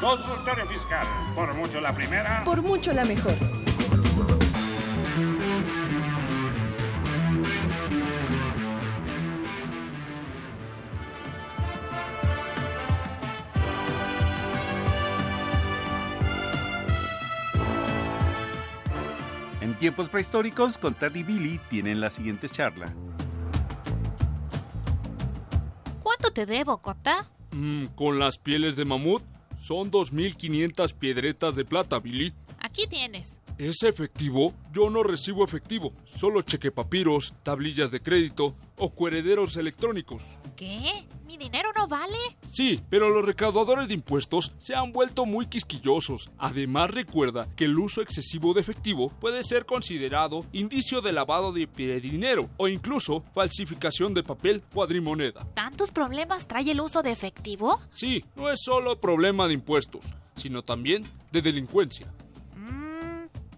Consultorio Fiscal, por mucho la primera, por mucho la mejor. Tiempos prehistóricos, con Tad y Billy tienen la siguiente charla. ¿Cuánto te debo, Cota? Mm, con las pieles de mamut son 2.500 piedretas de plata, Billy. Aquí tienes. ¿Es efectivo? Yo no recibo efectivo, solo chequepapiros, tablillas de crédito o cuerederos electrónicos. ¿Qué? ¿Mi dinero no vale? Sí, pero los recaudadores de impuestos se han vuelto muy quisquillosos. Además recuerda que el uso excesivo de efectivo puede ser considerado indicio de lavado de dinero o incluso falsificación de papel cuadrimoneda. ¿Tantos problemas trae el uso de efectivo? Sí, no es solo problema de impuestos, sino también de delincuencia.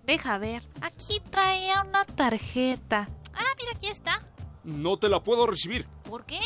Deja ver. Aquí traía una tarjeta. Ah, mira, aquí está. No te la puedo recibir. ¿Por qué?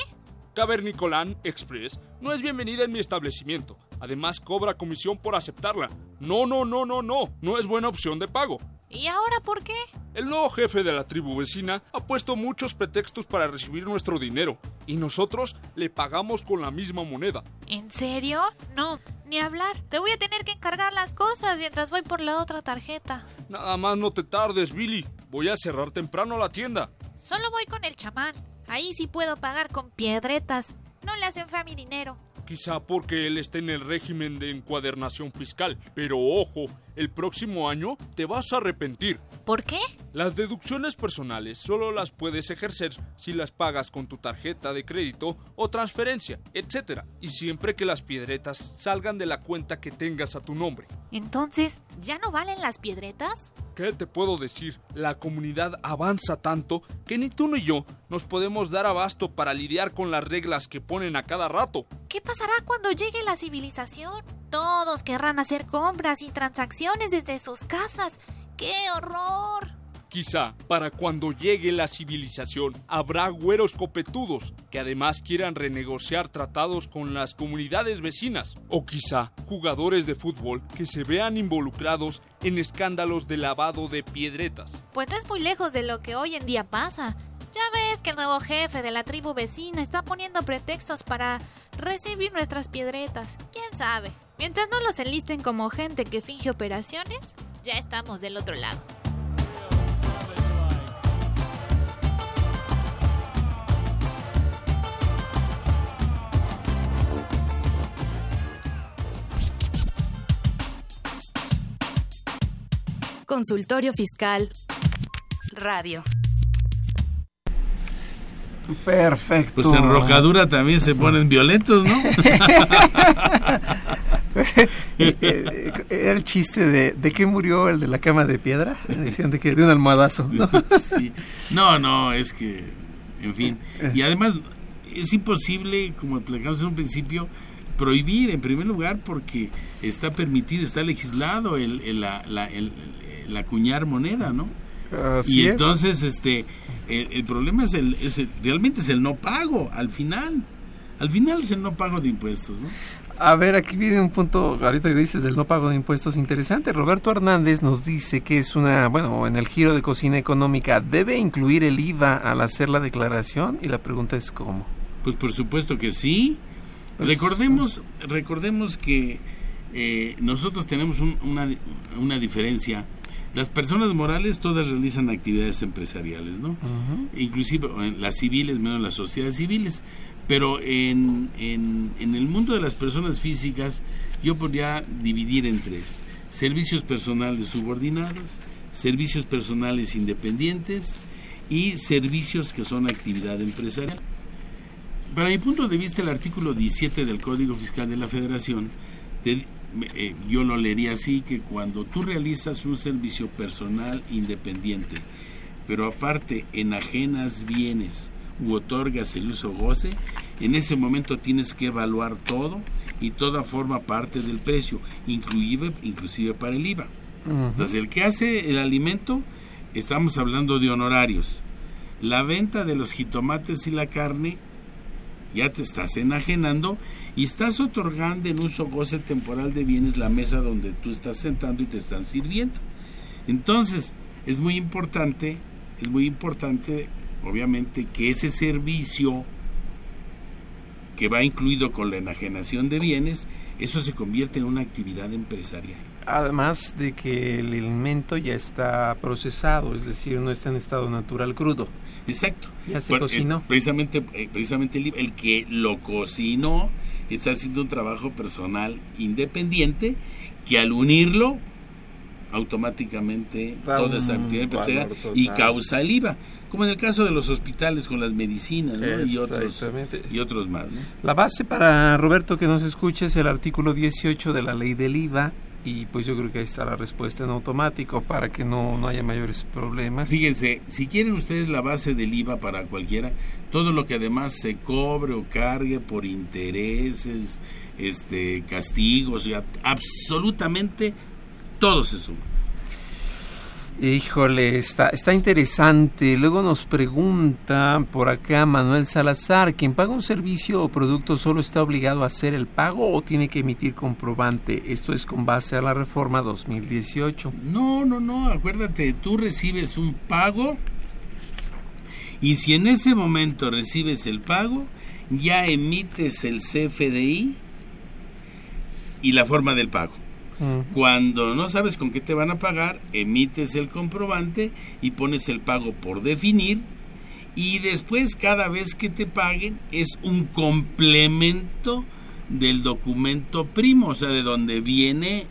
Cavernicolán Express no es bienvenida en mi establecimiento. Además, cobra comisión por aceptarla. No, no, no, no, no. No es buena opción de pago. ¿Y ahora por qué? El nuevo jefe de la tribu vecina ha puesto muchos pretextos para recibir nuestro dinero y nosotros le pagamos con la misma moneda. ¿En serio? No, ni hablar. Te voy a tener que encargar las cosas mientras voy por la otra tarjeta. Nada más no te tardes, Billy. Voy a cerrar temprano la tienda. Solo voy con el chamán. Ahí sí puedo pagar con piedretas. No le hacen fe a mi dinero. Quizá porque él está en el régimen de encuadernación fiscal. Pero ojo, el próximo año te vas a arrepentir. ¿Por qué? Las deducciones personales solo las puedes ejercer si las pagas con tu tarjeta de crédito o transferencia, etc. Y siempre que las piedretas salgan de la cuenta que tengas a tu nombre. Entonces, ¿ya no valen las piedretas? ¿Qué te puedo decir? La comunidad avanza tanto que ni tú ni yo nos podemos dar abasto para lidiar con las reglas que ponen a cada rato. ¿Qué pasará cuando llegue la civilización? Todos querrán hacer compras y transacciones desde sus casas. ¡Qué horror! Quizá para cuando llegue la civilización habrá güeros copetudos que además quieran renegociar tratados con las comunidades vecinas. O quizá jugadores de fútbol que se vean involucrados en escándalos de lavado de piedretas. Pues no es muy lejos de lo que hoy en día pasa. Ya ves que el nuevo jefe de la tribu vecina está poniendo pretextos para recibir nuestras piedretas. ¿Quién sabe? Mientras no los enlisten como gente que finge operaciones, ya estamos del otro lado. Consultorio Fiscal Radio. Perfecto. Pues en rocadura también se ponen violentos, ¿no? Era el chiste de ¿de qué murió el de la cama de piedra? Decían de que de un almohadazo. ¿no? Sí. no, no, es que, en fin. Y además es imposible, como explicamos en un principio, prohibir en primer lugar porque está permitido, está legislado el, el, la, la, el, el acuñar moneda, ¿no? Así y es. entonces este el, el problema es el, es el- realmente es el no pago al final al final es el no pago de impuestos ¿no? A ver, aquí viene un punto, ahorita que dices del no pago de impuestos interesante. Roberto Hernández nos dice que es una, bueno, en el giro de cocina económica, ¿debe incluir el IVA al hacer la declaración? Y la pregunta es ¿cómo? Pues por supuesto que sí. Pues, recordemos, recordemos que eh, nosotros tenemos un- una, una diferencia. Las personas morales todas realizan actividades empresariales, ¿no? Inclusive eh, las civiles, menos las sociedades civiles. Pero en, en, el mundo de las personas físicas yo podría dividir en tres. Servicios personales subordinados, servicios personales independientes y servicios que son actividad empresarial. Para mi punto de vista, el artículo 17 del Código Fiscal de la Federación, eh, yo lo leería así, que cuando tú realizas un servicio personal independiente, pero aparte enajenas bienes u otorgas el uso goce, en ese momento tienes que evaluar todo y toda forma parte del precio, inclusive, inclusive para el IVA. Entonces, el que hace el alimento, estamos hablando de honorarios. La venta de los jitomates y la carne, ya te estás enajenando y estás otorgando en uso goce temporal de bienes la mesa donde tú estás sentando y te están sirviendo. Entonces, es muy importante, es muy importante, obviamente, que ese servicio que va incluido con la enajenación de bienes, eso se convierte en una actividad empresarial. Además de que el alimento ya está procesado, es decir, no está en estado natural crudo. Exacto. Ya se Bueno, cocinó. precisamente, eh, precisamente el, el que lo cocinó está haciendo un trabajo personal independiente que al unirlo automáticamente Da toda esa actividad empresarial y causa el IVA, como en el caso de los hospitales con las medicinas ¿no? y otros y otros más. ¿no? La base para Roberto que nos escuche es el artículo 18 de la ley del IVA y pues yo creo que ahí está la respuesta en automático para que no, no haya mayores problemas. Fíjense, si quieren ustedes la base del IVA para cualquiera, todo lo que además se cobre o cargue por intereses, este, castigos, absolutamente todo se suma. Híjole, está, está interesante. Luego nos pregunta por acá Manuel Salazar, ¿quien paga un servicio o producto solo está obligado a hacer el pago o tiene que emitir comprobante? Esto es con base a la reforma 2018. No, no, no, acuérdate, tú recibes un pago y si en ese momento recibes el pago, ya emites el CFDI y la forma del pago. Cuando no sabes con qué te van a pagar, emites el comprobante y pones el pago por definir y después cada vez que te paguen es un complemento del documento primo, o sea, de donde viene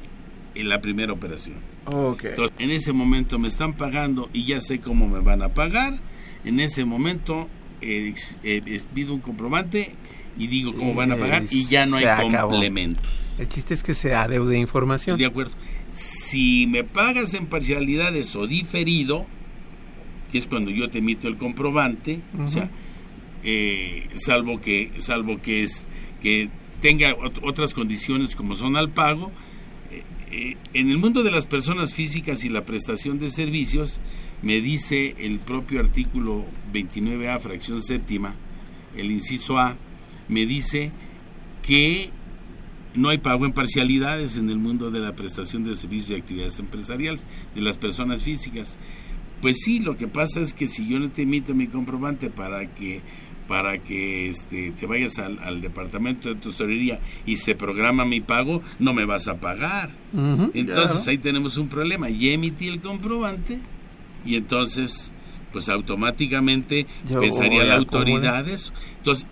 en la primera operación. Okay. Entonces, en ese momento me están pagando y ya sé cómo me van a pagar. En ese momento eh, eh, pido un comprobante y digo cómo van a pagar y ya no hay complementos. El chiste es que se adeude información. De acuerdo. Si me pagas en parcialidades o diferido, que es cuando yo te emito el comprobante, o sea, eh, salvo que salvo que es que tenga otras condiciones como son al pago, eh, eh, en el mundo de las personas físicas y la prestación de servicios, me dice el propio artículo 29A, fracción séptima, el inciso A, me dice que no hay pago en parcialidades en el mundo de la prestación de servicios y actividades empresariales de las personas físicas. Pues sí, lo que pasa es que si yo no te emito mi comprobante para que para que este, te vayas al, departamento de tesorería y se programa mi pago, no me vas a pagar. entonces ahí tenemos un problema. Ya emití el comprobante y entonces pues automáticamente pensaría la autoridad eso. Entonces,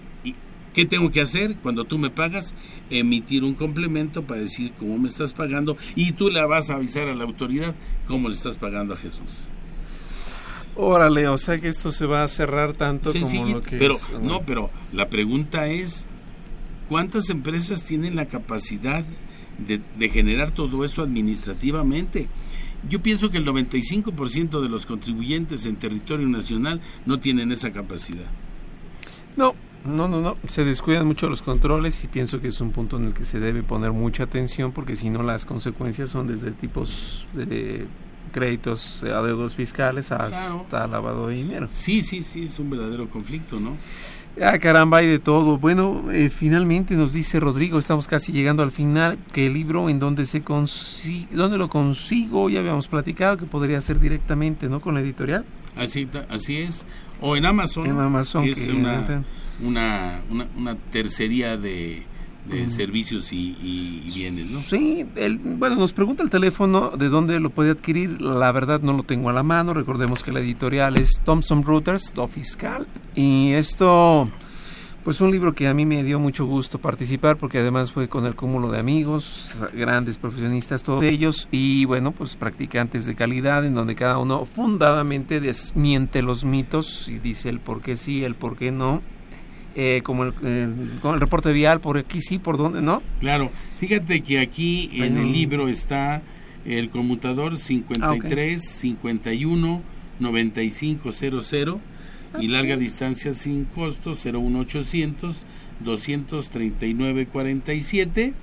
¿qué tengo que hacer cuando tú me pagas? Emitir un complemento para decir cómo me estás pagando y tú le vas a avisar a la autoridad cómo le estás pagando a Jesús. Órale, o sea que esto se va a cerrar tanto como lo que pero no, pero la pregunta es ¿cuántas empresas tienen la capacidad de, de generar todo eso administrativamente? Yo pienso que el 95% de los contribuyentes en territorio nacional no tienen esa capacidad. No, no, no, no. Se descuidan mucho los controles y pienso que es un punto en el que se debe poner mucha atención porque si no las consecuencias son desde tipos de créditos a deudos fiscales hasta lavado de dinero. Sí, sí, sí, es un verdadero conflicto, ¿no? Ah, caramba, hay de todo. Bueno, eh, finalmente nos dice Rodrigo, estamos casi llegando al final, que el libro en donde se consigue, dónde lo consigo, ya habíamos platicado que podría ser directamente, ¿no? Con la editorial. Así, así es. O en Amazon. En Amazon. Que es una, una, una, una tercería de, de servicios y, bienes, ¿no? Sí, bueno, nos pregunta el teléfono de dónde lo puede adquirir. La verdad no lo tengo a la mano. Recordemos que la editorial es Thompson Reuters, do fiscal. Y esto, pues un libro que a mí me dio mucho gusto participar porque además fue con el cúmulo de amigos, grandes profesionistas, todos ellos, y bueno, pues practicantes de calidad en donde cada uno fundadamente desmiente los mitos y dice el por qué sí, el por qué no eh, como el, con el reporte vial, por aquí sí, por dónde, ¿no? Claro, fíjate que aquí en el libro está el conmutador 53 51 9500 y larga distancia sin costo 01800 239 47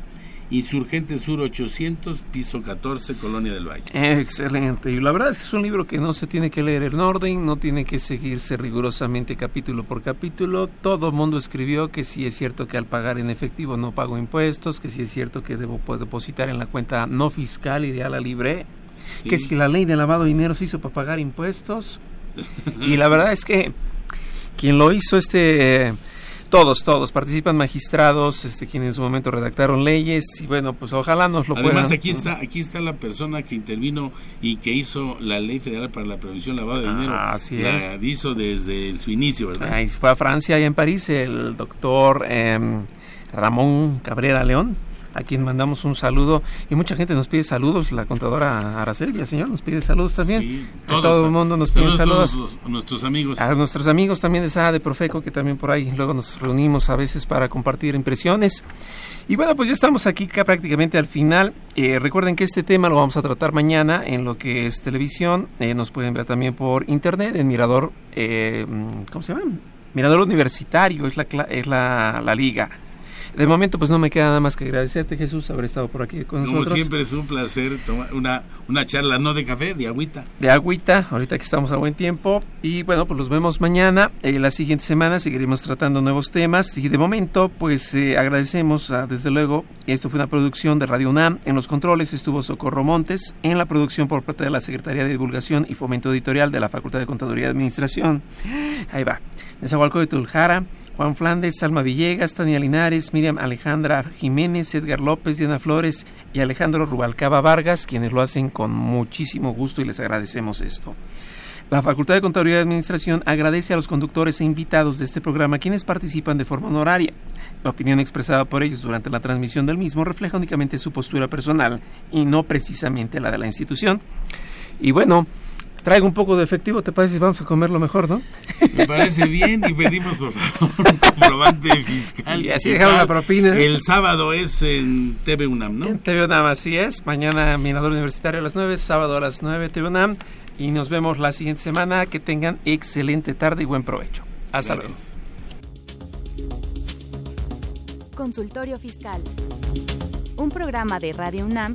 Insurgente Sur 800, piso 14, Colonia del Valle. Excelente. Y la verdad es que es un libro que no se tiene que leer en orden, no tiene que seguirse rigurosamente capítulo por capítulo. Todo el mundo escribió que sí es cierto que al pagar en efectivo no pago impuestos, que sí es cierto que debo depositar en la cuenta no fiscal y ya la libré, que si la ley de lavado de dinero se hizo para pagar impuestos. y la verdad es que quien lo hizo este todos, todos. Participan magistrados, este, quienes en su momento redactaron leyes y bueno, pues ojalá nos lo Además, aquí está, aquí está la persona que intervino y que hizo la ley federal para la prevención lavado de dinero. Ah, así la hizo desde su inicio, ¿verdad? Ahí fue a Francia y en París el doctor em, Ramón Cabrera León a quien mandamos un saludo. Y mucha gente nos pide saludos. La contadora Araceli, señor, nos pide saludos también. todo el mundo nos pide saludos. a nuestros amigos. A nuestros amigos también de SAA de Profeco, que también por ahí luego nos reunimos a veces para compartir impresiones. Y bueno, pues ya estamos aquí prácticamente al final. Eh, recuerden que este tema lo vamos a tratar mañana en lo que es televisión. Eh, nos pueden ver también por internet en Mirador, eh, ¿cómo se llama? Mirador Universitario, es la, es la, la liga. De momento, pues no me queda nada más que agradecerte, Jesús, haber estado por aquí con nosotros. Como siempre, es un placer tomar una, una charla, no de café, de agüita. De agüita, ahorita que estamos a buen tiempo. Y bueno, pues los vemos mañana. En la siguiente semana seguiremos tratando nuevos temas. Y de momento, pues eh, agradecemos, desde luego, esto fue una producción de Radio UNAM. En los controles estuvo Socorro Montes. En la producción por parte de la Secretaría de Divulgación y Fomento Editorial de la Facultad de Contaduría y Administración. Ahí va. De Tuljara. Juan Flandes, Salma Villegas, Tania Linares, Miriam Alejandra Jiménez, Edgar López, Diana Flores y Alejandro Rubalcaba Vargas, quienes lo hacen con muchísimo gusto y les agradecemos esto. La Facultad de Contaduría y Administración agradece a los conductores e invitados de este programa quienes participan de forma honoraria. La opinión expresada por ellos durante la transmisión del mismo refleja únicamente su postura personal y no precisamente la de la institución. Y bueno, traigo un poco de efectivo, ¿te parece si vamos a comerlo mejor, no? Me parece bien y pedimos por favor un comprobante fiscal. Y así dejamos la propina. El sábado es en TV UNAM, ¿no? En TV UNAM, así es. Mañana Mirador Universitario a las 9, sábado a las 9 TV UNAM. Y nos vemos la siguiente semana. Que tengan excelente tarde y buen provecho. Hasta Gracias. luego. Consultorio Fiscal. Un programa de Radio UNAM